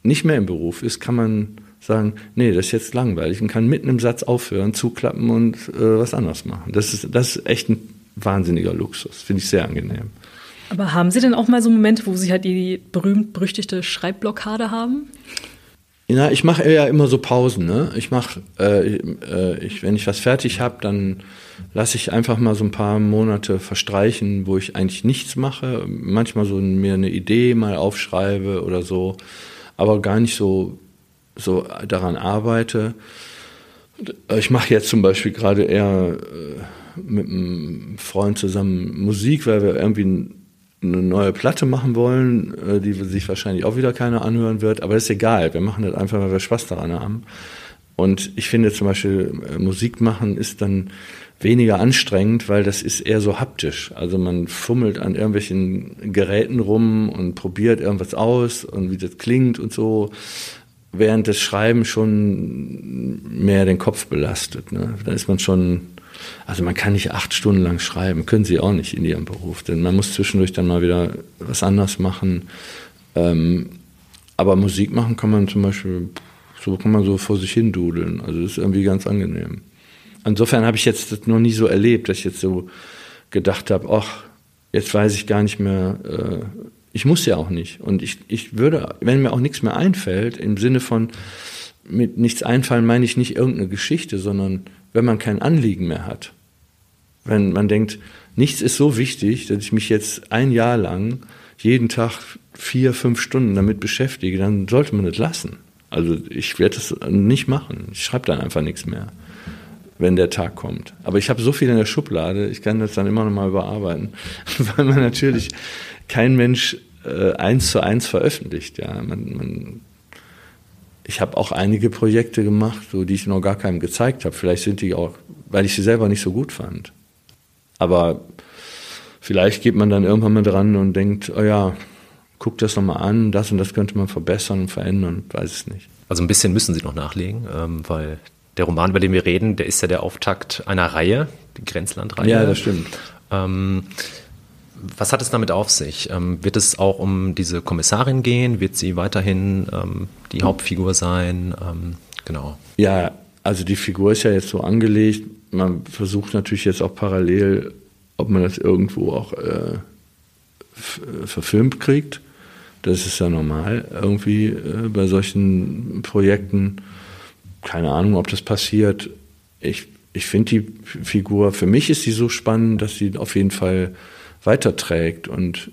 nicht mehr im Beruf ist, kann man sagen, nee, das ist jetzt langweilig und kann mitten im Satz aufhören, zuklappen und äh, was anderes machen. Das ist, das ist echt ein wahnsinniger Luxus. Finde ich sehr angenehm. Aber haben Sie denn auch mal so Momente, wo Sie halt die berühmt-berüchtigte Schreibblockade haben? Ja, ich mache ja immer so Pausen. Ne? Ich mache, äh, äh, ich, wenn ich was fertig habe, dann lasse ich einfach mal so ein paar Monate verstreichen, wo ich eigentlich nichts mache. Manchmal so mir eine Idee mal aufschreibe oder so, aber gar nicht so, so daran arbeite. Ich mache jetzt zum Beispiel gerade eher äh, mit einem Freund zusammen Musik, weil wir irgendwie eine neue Platte machen wollen, äh, die sich wahrscheinlich auch wieder keiner anhören wird, aber das ist egal. Wir machen das einfach, weil wir Spaß daran haben. Und ich finde zum Beispiel, äh, Musik machen ist dann weniger anstrengend, weil das ist eher so haptisch. Also man fummelt an irgendwelchen Geräten rum und probiert irgendwas aus und wie das klingt und so, während das Schreiben schon mehr den Kopf belastet. Ne? Da ist man schon also man kann nicht acht Stunden lang schreiben, können sie auch nicht in ihrem Beruf, denn man muss zwischendurch dann mal wieder was anderes machen. Ähm, aber Musik machen kann man zum Beispiel, so kann man so vor sich hin dudeln. Also das ist irgendwie ganz angenehm. Insofern habe ich jetzt das noch nie so erlebt, dass ich jetzt so gedacht habe, ach, jetzt weiß ich gar nicht mehr, äh, ich muss ja auch nicht. Und ich, ich würde, wenn mir auch nichts mehr einfällt, im Sinne von mit nichts einfallen meine ich nicht irgendeine Geschichte, sondern wenn man kein Anliegen mehr hat. Wenn man denkt, nichts ist so wichtig, dass ich mich jetzt ein Jahr lang jeden Tag vier, fünf Stunden damit beschäftige, dann sollte man das lassen. Also ich werde das nicht machen. Ich schreibe dann einfach nichts mehr, wenn der Tag kommt. Aber ich habe so viel in der Schublade, ich kann das dann immer noch mal überarbeiten, *laughs* weil man natürlich kein Mensch äh, eins zu eins veröffentlicht. Ja, man, man ich habe auch einige Projekte gemacht, so, die ich noch gar keinem gezeigt habe. Vielleicht sind die auch, weil ich sie selber nicht so gut fand. Aber vielleicht geht man dann irgendwann mal dran und denkt, oh ja, guck das nochmal an, das und das könnte man verbessern und verändern, weiß es nicht. Also ein bisschen müssen Sie noch nachlegen, ähm, weil der Roman, über den wir reden, der ist ja der Auftakt einer Reihe, die Grenzlandreihe. Ja, das stimmt. Ähm, was hat es damit auf sich? Ähm, wird es auch um diese Kommissarin gehen? Wird sie weiterhin ähm, die Hauptfigur sein? Ähm, genau. Ja, also die Figur ist ja jetzt so angelegt. Man versucht natürlich jetzt auch parallel, ob man das irgendwo auch äh, verfilmt kriegt. Das ist ja normal irgendwie äh, bei solchen Projekten. Keine Ahnung, ob das passiert. Ich, ich finde die Figur, für mich ist sie so spannend, dass sie auf jeden Fall weiterträgt und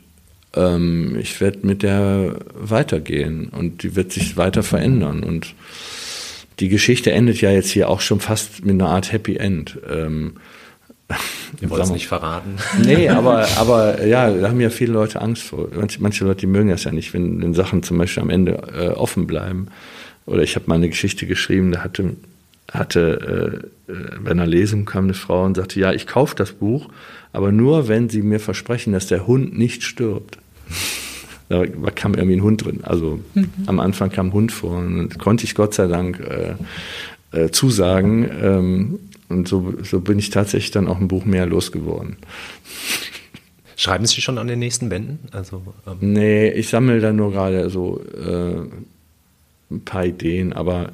ähm, ich werde mit der weitergehen und die wird sich weiter verändern und die Geschichte endet ja jetzt hier auch schon fast mit einer Art Happy End. Ähm, *laughs* wir wollen es nicht verraten. Nee, *laughs* aber, aber ja, da haben ja viele Leute Angst vor. Manche, manche Leute, die mögen das ja nicht, wenn, wenn Sachen zum Beispiel am Ende äh, offen bleiben. Oder ich habe mal eine Geschichte geschrieben, da hatte, hatte äh, äh, bei einer Lesung kam eine Frau und sagte, ja, ich kaufe das Buch, aber nur, wenn sie mir versprechen, dass der Hund nicht stirbt. *laughs* Da kam irgendwie ein Hund drin. Also mhm. am Anfang kam ein Hund vor und konnte ich Gott sei Dank äh, äh, zusagen. Ähm, und so, so bin ich tatsächlich dann auch ein Buch mehr losgeworden. Schreiben Sie schon an den nächsten Bänden? Also, ähm nee, ich sammle da nur gerade so äh, ein paar Ideen, aber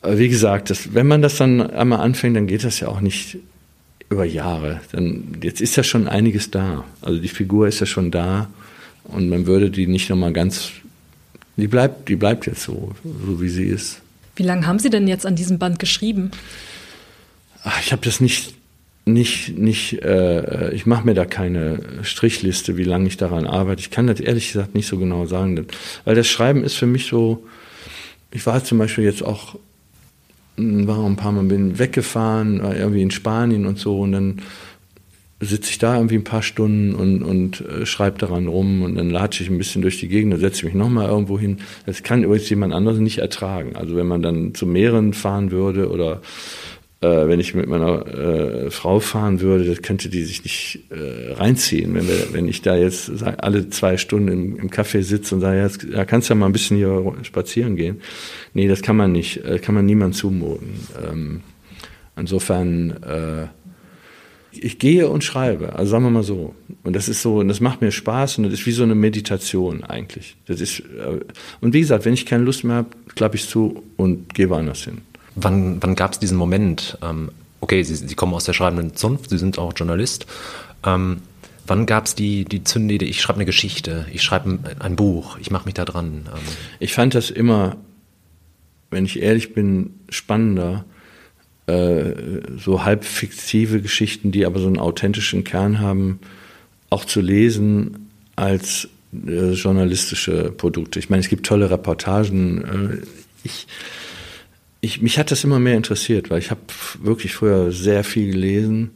äh, wie gesagt, das, wenn man das dann einmal anfängt, dann geht das ja auch nicht über Jahre. Dann, jetzt ist ja schon einiges da. Also die Figur ist ja schon da und man würde die nicht nochmal ganz. Die bleibt, die bleibt jetzt so, so wie sie ist. Wie lange haben Sie denn jetzt an diesem Band geschrieben? Ach, ich habe das nicht, nicht, nicht. Äh, ich mache mir da keine Strichliste, wie lange ich daran arbeite. Ich kann das ehrlich gesagt nicht so genau sagen, weil das Schreiben ist für mich so. Ich war zum Beispiel jetzt auch war ein paar Mal bin weggefahren, war irgendwie in Spanien und so und dann sitze ich da irgendwie ein paar Stunden und, und äh, schreibe daran rum und dann latsche ich ein bisschen durch die Gegend, dann setze ich mich nochmal irgendwo hin. Das kann übrigens jemand anderes nicht ertragen. Also wenn man dann zu Meeren fahren würde oder äh, wenn ich mit meiner äh, Frau fahren würde, das könnte die sich nicht äh, reinziehen. Wenn, wir, wenn ich da jetzt alle zwei Stunden im, im Café sitze und sage, ja, jetzt, ja, kannst ja mal ein bisschen hier spazieren gehen. Nee, das kann man nicht, äh, kann man niemand zumuten. Ähm, insofern, äh, ich gehe und schreibe, also sagen wir mal so. Und das ist so, und das macht mir Spaß und das ist wie so eine Meditation eigentlich. Das ist, äh, und wie gesagt, wenn ich keine Lust mehr habe, klappe ich zu und gehe woanders hin. Wann, wann gab es diesen Moment? Ähm, okay, Sie, Sie kommen aus der schreibenden Zunft, Sie sind auch Journalist. Ähm, wann gab es die, die Zündidee, ich schreibe eine Geschichte, ich schreibe ein, ein Buch, ich mache mich da dran? Ähm. Ich fand das immer, wenn ich ehrlich bin, spannender, äh, so halb fiktive Geschichten, die aber so einen authentischen Kern haben, auch zu lesen als äh, journalistische Produkte. Ich meine, es gibt tolle Reportagen. Äh, ich ich, mich hat das immer mehr interessiert, weil ich habe wirklich früher sehr viel gelesen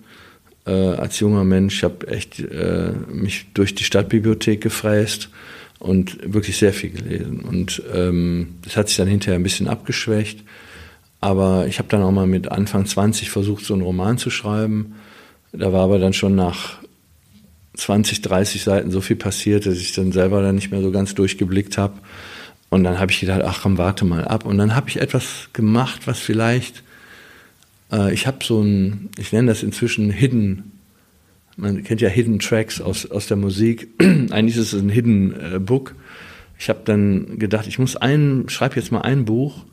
äh, als junger Mensch. Ich habe echt äh, mich durch die Stadtbibliothek gefräst und wirklich sehr viel gelesen. Und ähm, das hat sich dann hinterher ein bisschen abgeschwächt. Aber ich habe dann auch mal mit Anfang 20 versucht, so einen Roman zu schreiben. Da war aber dann schon nach 20, 30 Seiten so viel passiert, dass ich dann selber dann nicht mehr so ganz durchgeblickt habe. Und dann habe ich gedacht, ach komm, warte mal ab. Und dann habe ich etwas gemacht, was vielleicht, äh, ich habe so ein, ich nenne das inzwischen Hidden, man kennt ja Hidden Tracks aus, aus der Musik. *clears throat* Eigentlich ist es ein Hidden äh, Book. Ich habe dann gedacht, ich muss ein, schreibe jetzt mal ein Buch,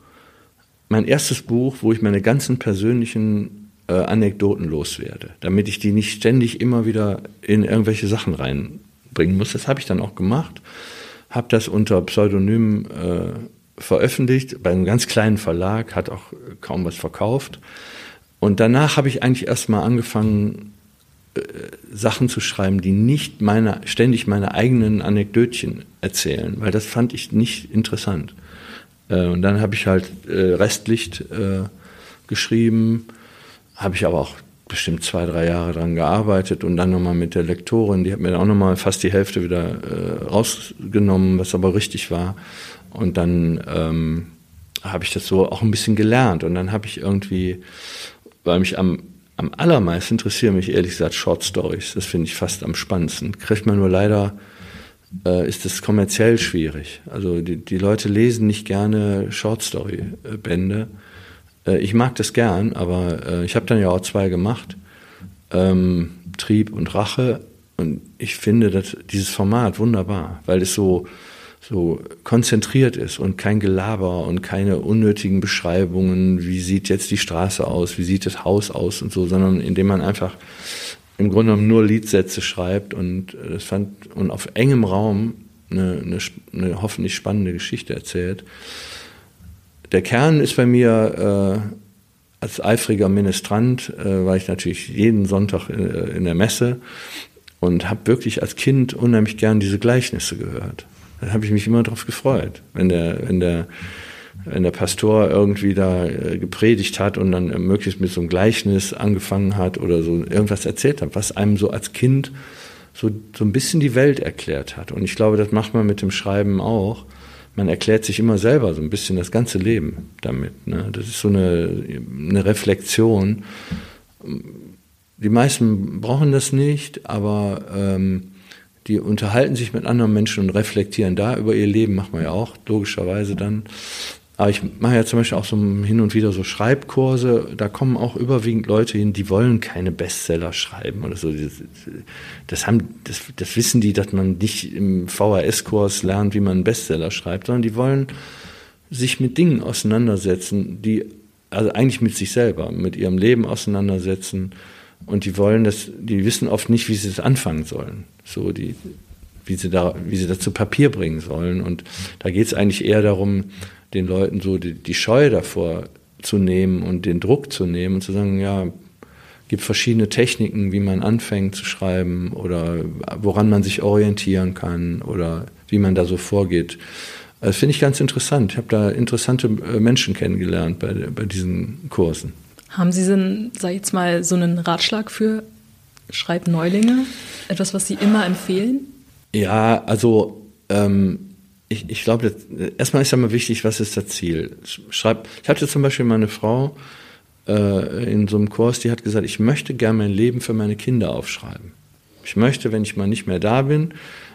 mein erstes Buch, wo ich meine ganzen persönlichen äh, Anekdoten loswerde, damit ich die nicht ständig immer wieder in irgendwelche Sachen reinbringen muss. Das habe ich dann auch gemacht habe das unter Pseudonym äh, veröffentlicht, bei einem ganz kleinen Verlag, hat auch kaum was verkauft. Und danach habe ich eigentlich erstmal angefangen, äh, Sachen zu schreiben, die nicht meine, ständig meine eigenen Anekdötchen erzählen, weil das fand ich nicht interessant. Äh, und dann habe ich halt äh, Restlicht äh, geschrieben, habe ich aber auch bestimmt zwei, drei Jahre dran gearbeitet und dann nochmal mit der Lektorin, die hat mir auch nochmal fast die Hälfte wieder äh, rausgenommen, was aber richtig war. Und dann ähm, habe ich das so auch ein bisschen gelernt und dann habe ich irgendwie, weil mich am, am allermeisten interessieren mich ehrlich gesagt Short Stories, das finde ich fast am spannendsten. Kriegt man nur leider äh, ist es kommerziell schwierig. Also die, die Leute lesen nicht gerne Short Story Bände. Äh, ich mag das gern, aber äh, ich habe dann ja auch zwei gemacht, ähm, Trieb und Rache. Und ich finde das, dieses Format wunderbar, weil es so, so konzentriert ist und kein Gelaber und keine unnötigen Beschreibungen, wie sieht jetzt die Straße aus, wie sieht das Haus aus und so, sondern indem man einfach im Grunde genommen nur Liedsätze schreibt und äh, das fand und auf engem Raum eine, eine, eine hoffentlich spannende Geschichte erzählt. Der Kern ist bei mir äh, als eifriger Ministrant äh, war ich natürlich jeden Sonntag in, äh, in der Messe und habe wirklich als Kind unheimlich gern diese Gleichnisse gehört. Da habe ich mich immer drauf gefreut, wenn der, wenn der wenn der Pastor irgendwie da äh, gepredigt hat und dann möglichst mit so einem Gleichnis angefangen hat oder so irgendwas erzählt hat, was einem so als Kind so, so ein bisschen die Welt erklärt hat. Und ich glaube, das macht man mit dem Schreiben auch. Man erklärt sich immer selber so ein bisschen das ganze Leben damit. Ne? Das ist so eine, eine Reflexion. Die meisten brauchen das nicht, aber ähm, die unterhalten sich mit anderen Menschen und reflektieren da über ihr Leben, machen wir ja auch logischerweise dann. Aber ich mache ja zum Beispiel auch so hin und wieder so Schreibkurse. Da kommen auch überwiegend Leute hin, die wollen keine Bestseller schreiben oder so. Das, haben, das, das wissen die, dass man nicht im VHS-Kurs lernt, wie man einen Bestseller schreibt, sondern die wollen sich mit Dingen auseinandersetzen, die also eigentlich mit sich selber, mit ihrem Leben auseinandersetzen. Und die wollen das, die wissen oft nicht, wie sie es anfangen sollen. So die, wie sie da, wie sie das zu Papier bringen sollen. Und da geht es eigentlich eher darum, den Leuten so die, die Scheu davor zu nehmen und den Druck zu nehmen und zu sagen, ja, gibt verschiedene Techniken, wie man anfängt zu schreiben oder woran man sich orientieren kann oder wie man da so vorgeht. Das finde ich ganz interessant. Ich habe da interessante äh, Menschen kennengelernt bei, bei diesen Kursen. Haben Sie denn, sag ich jetzt mal, so einen Ratschlag für Schreibneulinge? Etwas, was Sie immer empfehlen? Ja, also ähm, ich, ich glaube, erstmal ist ja mal wichtig, was ist das Ziel? Schreib, ich hatte zum Beispiel meine Frau äh, in so einem Kurs, die hat gesagt, ich möchte gerne mein Leben für meine Kinder aufschreiben. Ich möchte, wenn ich mal nicht mehr da bin,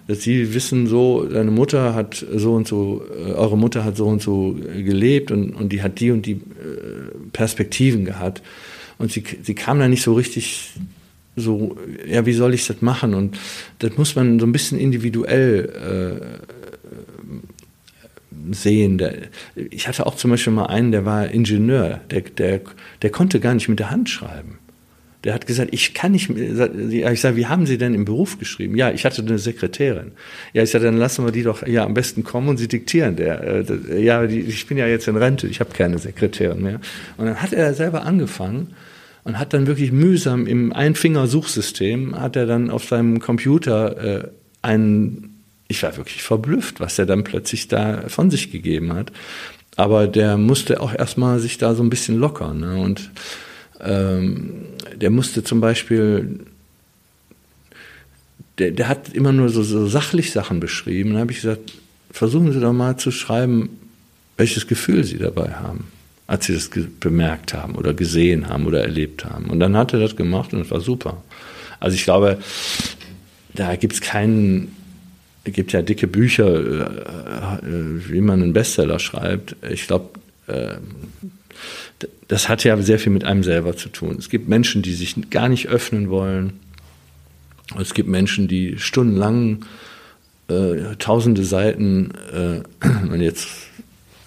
dass sie wissen, so, deine Mutter hat so und so, äh, eure Mutter hat so und so gelebt und, und die hat die und die äh, Perspektiven gehabt. Und sie, sie kam da nicht so richtig so, ja, wie soll ich das machen? Und das muss man so ein bisschen individuell äh, sehen. Der, ich hatte auch zum Beispiel mal einen, der war Ingenieur, der, der, der konnte gar nicht mit der Hand schreiben. Der hat gesagt, ich kann nicht. Ich sage, wie haben Sie denn im Beruf geschrieben? Ja, ich hatte eine Sekretärin. Ja, ich sage, dann lassen wir die doch ja am besten kommen und sie diktieren. Der, äh, ja, die, ich bin ja jetzt in Rente, ich habe keine Sekretärin mehr. Und dann hat er selber angefangen und hat dann wirklich mühsam im Einfinger-Suchsystem hat er dann auf seinem Computer äh, einen ich war wirklich verblüfft, was er dann plötzlich da von sich gegeben hat. Aber der musste auch erstmal sich da so ein bisschen lockern. Ne? Und ähm, der musste zum Beispiel, der, der hat immer nur so, so sachlich Sachen beschrieben. Da habe ich gesagt, versuchen Sie doch mal zu schreiben, welches Gefühl Sie dabei haben, als Sie das bemerkt haben oder gesehen haben oder erlebt haben. Und dann hat er das gemacht und es war super. Also ich glaube, da gibt es keinen es gibt ja dicke Bücher, äh, äh, wie man einen Bestseller schreibt. Ich glaube, äh, das hat ja sehr viel mit einem selber zu tun. Es gibt Menschen, die sich gar nicht öffnen wollen. Es gibt Menschen, die stundenlang äh, tausende Seiten, äh, *clears throat* wenn jetzt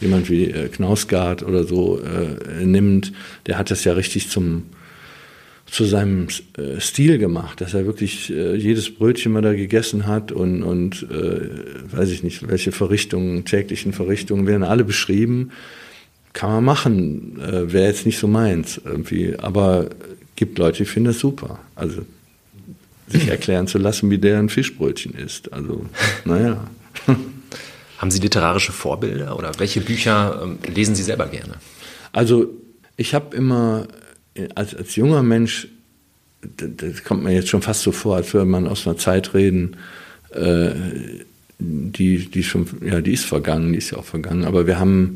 jemand wie äh, Knausgard oder so äh, nimmt, der hat das ja richtig zum zu seinem äh, Stil gemacht, dass er wirklich äh, jedes Brötchen mal da gegessen hat und, und äh, weiß ich nicht, welche Verrichtungen, täglichen Verrichtungen werden alle beschrieben. Kann man machen, äh, wäre jetzt nicht so meins irgendwie, aber gibt Leute, die finden das super. Also sich erklären zu lassen, wie der ein Fischbrötchen isst. Also, *laughs* naja. Haben Sie literarische Vorbilder oder welche Bücher ähm, lesen Sie selber gerne? Also ich habe immer als, als junger Mensch, das kommt mir jetzt schon fast so vor, als würde man aus einer Zeit reden, äh, die, die schon, ja, die ist vergangen, die ist ja auch vergangen, aber wir haben,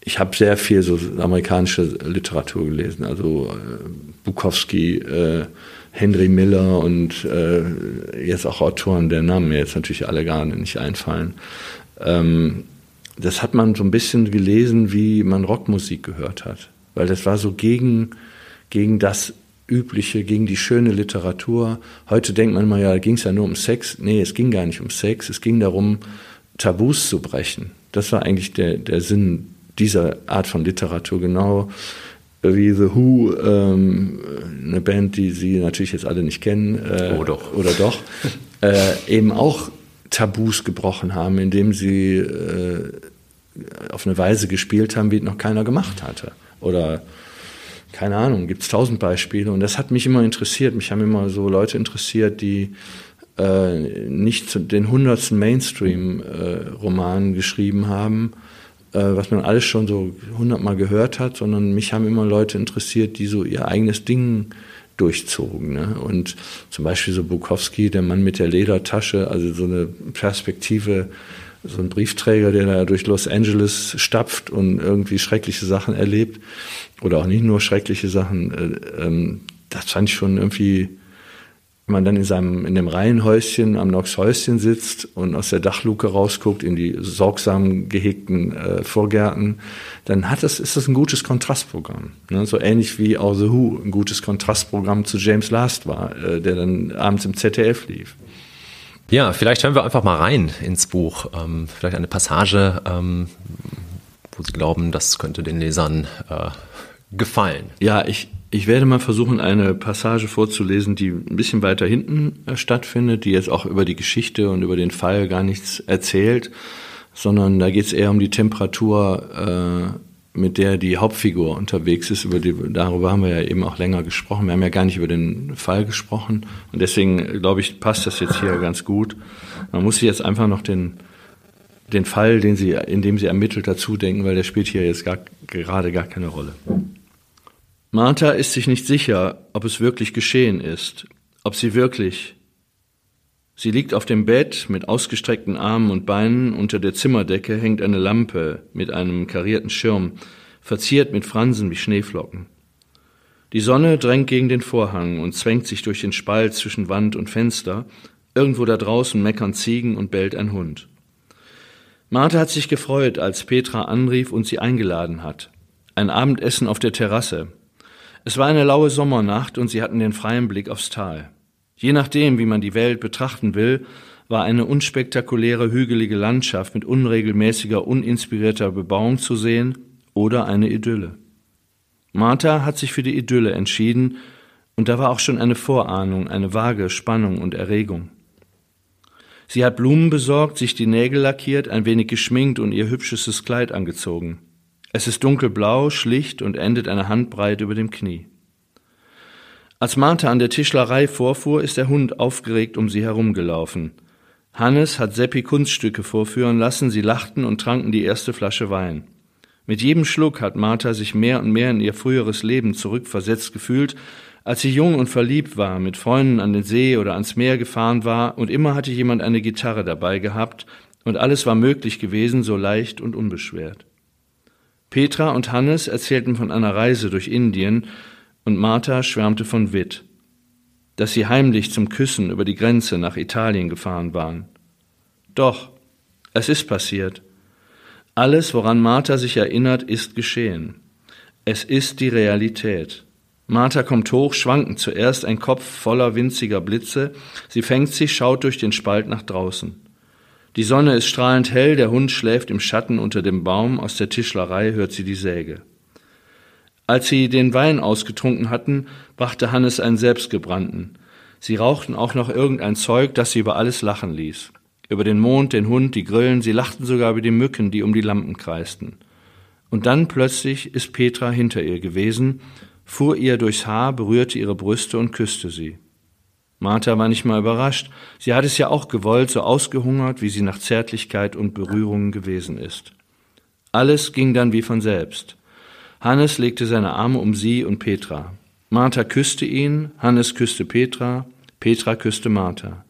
ich habe sehr viel so amerikanische Literatur gelesen, also äh, Bukowski, äh, Henry Miller und äh, jetzt auch Autoren, der Namen mir jetzt natürlich alle gar nicht einfallen. Ähm, das hat man so ein bisschen gelesen, wie man Rockmusik gehört hat, weil das war so gegen, gegen das Übliche, gegen die schöne Literatur. Heute denkt man mal, ja, ging es ja nur um Sex. Nee, es ging gar nicht um Sex, es ging darum, Tabus zu brechen. Das war eigentlich der, der Sinn dieser Art von Literatur, genau wie The Who, ähm, eine Band, die Sie natürlich jetzt alle nicht kennen. Äh, oh doch. Oder doch. äh, eben auch Tabus gebrochen haben, indem sie äh, auf eine Weise gespielt haben, wie noch keiner gemacht hatte. Oder keine Ahnung, gibt es tausend Beispiele. Und das hat mich immer interessiert. Mich haben immer so Leute interessiert, die äh, nicht den hundertsten Mainstream-Roman äh, geschrieben haben, äh, was man alles schon so hundertmal gehört hat, sondern mich haben immer Leute interessiert, die so ihr eigenes Ding durchzogen. Ne? Und zum Beispiel so Bukowski, der Mann mit der Ledertasche, also so eine Perspektive, so ein Briefträger, der da durch Los Angeles stapft und irgendwie schreckliche Sachen erlebt oder auch nicht nur schreckliche Sachen. Äh, ähm, das fand ich schon irgendwie wenn man dann in seinem, in dem Reihenhäuschen am Noxhäuschen sitzt und aus der Dachluke rausguckt in die sorgsam gehegten äh, Vorgärten, dann hat das, ist das ein gutes Kontrastprogramm. Ne? So ähnlich wie auch The Who ein gutes Kontrastprogramm zu James Last war, äh, der dann abends im ZDF lief. Ja, vielleicht hören wir einfach mal rein ins Buch. Ähm, vielleicht eine Passage, ähm, wo Sie glauben, das könnte den Lesern äh, gefallen. Ja, ich, ich werde mal versuchen, eine Passage vorzulesen, die ein bisschen weiter hinten äh, stattfindet, die jetzt auch über die Geschichte und über den Fall gar nichts erzählt, sondern da geht es eher um die Temperatur, äh, mit der die Hauptfigur unterwegs ist. Über die, darüber haben wir ja eben auch länger gesprochen. Wir haben ja gar nicht über den Fall gesprochen. Und deswegen, glaube ich, passt das jetzt hier ganz gut. Man muss sich jetzt einfach noch den, den Fall, den sie, in dem sie ermittelt, dazu denken, weil der spielt hier jetzt gar, gerade gar keine Rolle. Martha ist sich nicht sicher, ob es wirklich geschehen ist, ob sie wirklich. Sie liegt auf dem Bett mit ausgestreckten Armen und Beinen, unter der Zimmerdecke hängt eine Lampe mit einem karierten Schirm, verziert mit Fransen wie Schneeflocken. Die Sonne drängt gegen den Vorhang und zwängt sich durch den Spalt zwischen Wand und Fenster, irgendwo da draußen meckern Ziegen und bellt ein Hund. Martha hat sich gefreut, als Petra anrief und sie eingeladen hat. Ein Abendessen auf der Terrasse, es war eine laue Sommernacht und sie hatten den freien Blick aufs Tal. Je nachdem, wie man die Welt betrachten will, war eine unspektakuläre hügelige Landschaft mit unregelmäßiger, uninspirierter Bebauung zu sehen oder eine Idylle. Martha hat sich für die Idylle entschieden, und da war auch schon eine Vorahnung, eine vage Spannung und Erregung. Sie hat Blumen besorgt, sich die Nägel lackiert, ein wenig geschminkt und ihr hübschestes Kleid angezogen. Es ist dunkelblau, schlicht und endet eine Handbreit über dem Knie. Als Martha an der Tischlerei vorfuhr, ist der Hund aufgeregt um sie herumgelaufen. Hannes hat Seppi Kunststücke vorführen lassen, sie lachten und tranken die erste Flasche Wein. Mit jedem Schluck hat Martha sich mehr und mehr in ihr früheres Leben zurückversetzt gefühlt, als sie jung und verliebt war, mit Freunden an den See oder ans Meer gefahren war, und immer hatte jemand eine Gitarre dabei gehabt, und alles war möglich gewesen, so leicht und unbeschwert. Petra und Hannes erzählten von einer Reise durch Indien und Martha schwärmte von Witt, dass sie heimlich zum Küssen über die Grenze nach Italien gefahren waren. Doch, es ist passiert. Alles, woran Martha sich erinnert, ist geschehen. Es ist die Realität. Martha kommt hoch, schwankend zuerst ein Kopf voller winziger Blitze. Sie fängt sich, schaut durch den Spalt nach draußen. Die Sonne ist strahlend hell, der Hund schläft im Schatten unter dem Baum, aus der Tischlerei hört sie die Säge. Als sie den Wein ausgetrunken hatten, brachte Hannes einen selbstgebrannten. Sie rauchten auch noch irgendein Zeug, das sie über alles lachen ließ. Über den Mond, den Hund, die Grillen, sie lachten sogar über die Mücken, die um die Lampen kreisten. Und dann plötzlich ist Petra hinter ihr gewesen, fuhr ihr durchs Haar, berührte ihre Brüste und küsste sie. Martha war nicht mal überrascht. Sie hat es ja auch gewollt, so ausgehungert, wie sie nach Zärtlichkeit und Berührungen gewesen ist. Alles ging dann wie von selbst. Hannes legte seine Arme um sie und Petra. Martha küsste ihn, Hannes küsste Petra, Petra küsste Martha.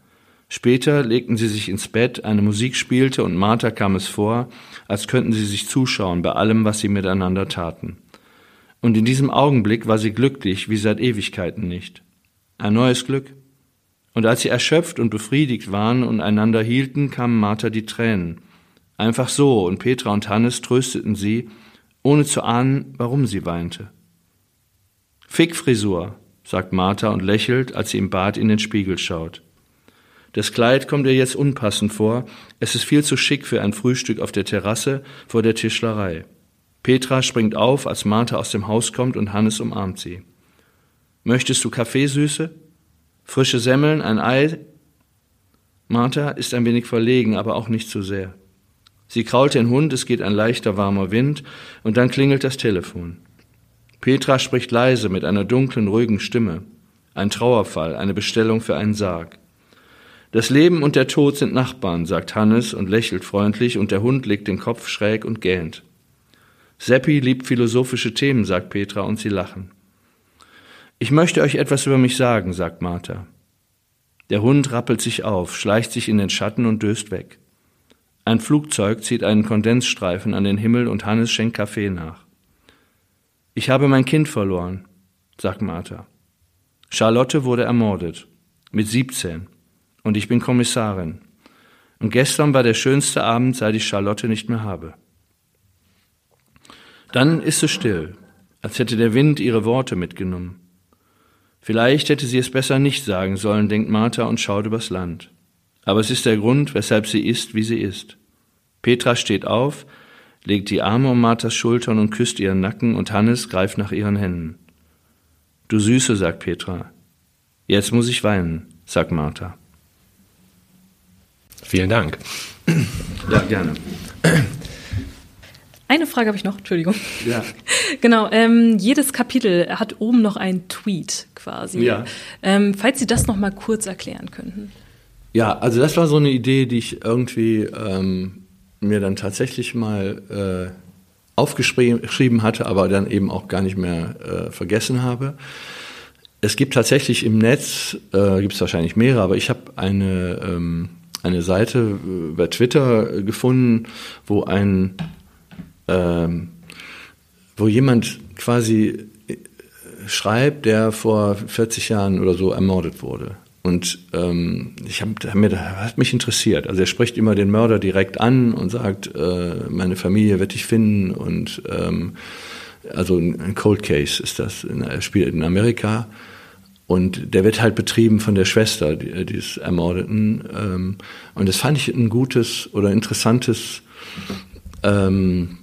Später legten sie sich ins Bett, eine Musik spielte und Martha kam es vor, als könnten sie sich zuschauen bei allem, was sie miteinander taten. Und in diesem Augenblick war sie glücklich wie seit Ewigkeiten nicht. Ein neues Glück. Und als sie erschöpft und befriedigt waren und einander hielten, kamen Martha die Tränen. Einfach so, und Petra und Hannes trösteten sie, ohne zu ahnen, warum sie weinte. Fickfrisur, sagt Martha und lächelt, als sie im Bad in den Spiegel schaut. Das Kleid kommt ihr jetzt unpassend vor. Es ist viel zu schick für ein Frühstück auf der Terrasse vor der Tischlerei. Petra springt auf, als Martha aus dem Haus kommt und Hannes umarmt sie. Möchtest du Kaffeesüße? Frische Semmeln, ein Ei? Martha ist ein wenig verlegen, aber auch nicht zu sehr. Sie krault den Hund, es geht ein leichter warmer Wind, und dann klingelt das Telefon. Petra spricht leise mit einer dunklen, ruhigen Stimme. Ein Trauerfall, eine Bestellung für einen Sarg. Das Leben und der Tod sind Nachbarn, sagt Hannes und lächelt freundlich, und der Hund legt den Kopf schräg und gähnt. Seppi liebt philosophische Themen, sagt Petra, und sie lachen. Ich möchte euch etwas über mich sagen, sagt Martha. Der Hund rappelt sich auf, schleicht sich in den Schatten und döst weg. Ein Flugzeug zieht einen Kondensstreifen an den Himmel und Hannes schenkt Kaffee nach. Ich habe mein Kind verloren, sagt Martha. Charlotte wurde ermordet. Mit 17 und ich bin Kommissarin. Und gestern war der schönste Abend, seit ich Charlotte nicht mehr habe. Dann ist es still, als hätte der Wind ihre Worte mitgenommen. Vielleicht hätte sie es besser nicht sagen sollen, denkt Martha und schaut übers Land. Aber es ist der Grund, weshalb sie ist, wie sie ist. Petra steht auf, legt die Arme um Marthas Schultern und küsst ihren Nacken und Hannes greift nach ihren Händen. Du Süße, sagt Petra. Jetzt muss ich weinen, sagt Martha. Vielen Dank. Ja, gerne. Eine Frage habe ich noch, Entschuldigung. Ja. *laughs* Genau, ähm, jedes Kapitel hat oben noch einen Tweet quasi. Ja. Ähm, falls Sie das noch mal kurz erklären könnten. Ja, also das war so eine Idee, die ich irgendwie ähm, mir dann tatsächlich mal äh, aufgeschrieben hatte, aber dann eben auch gar nicht mehr äh, vergessen habe. Es gibt tatsächlich im Netz, äh, gibt es wahrscheinlich mehrere, aber ich habe eine ähm, eine Seite äh, bei Twitter gefunden, wo ein, ähm, wo jemand quasi äh, schreibt, der vor 40 Jahren oder so ermordet wurde. Und ähm, ich hab, mir, hat mich interessiert. Also er spricht immer den Mörder direkt an und sagt, äh, meine Familie wird dich finden. Und ähm, also ein Cold Case ist das. Er spielt in Amerika und der wird halt betrieben von der Schwester dieses Ermordeten. Ähm, und das fand ich ein gutes oder interessantes ähm,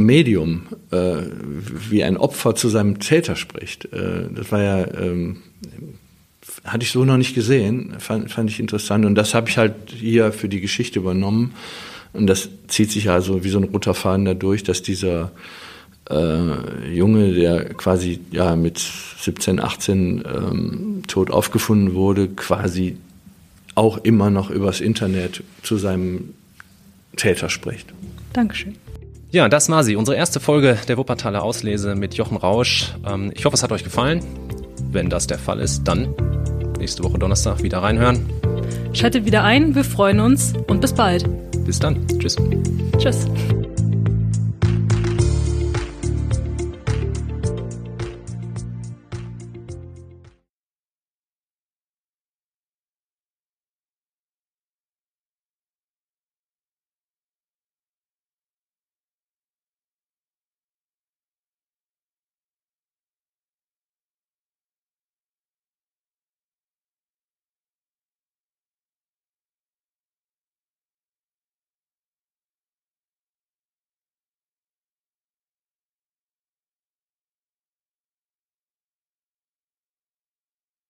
Medium, äh, wie ein Opfer zu seinem Täter spricht. Äh, das war ja, ähm, hatte ich so noch nicht gesehen, fand, fand ich interessant. Und das habe ich halt hier für die Geschichte übernommen. Und das zieht sich also wie so ein roter Faden dadurch, dass dieser äh, Junge, der quasi ja mit 17, 18 ähm, tot aufgefunden wurde, quasi auch immer noch übers Internet zu seinem Täter spricht. Dankeschön. Ja, das war sie, unsere erste Folge der Wuppertaler Auslese mit Jochen Rausch. Ähm, ich hoffe, es hat euch gefallen. Wenn das der Fall ist, dann nächste Woche Donnerstag wieder reinhören. Schaltet wieder ein, wir freuen uns und bis bald. Bis dann. Tschüss. Tschüss.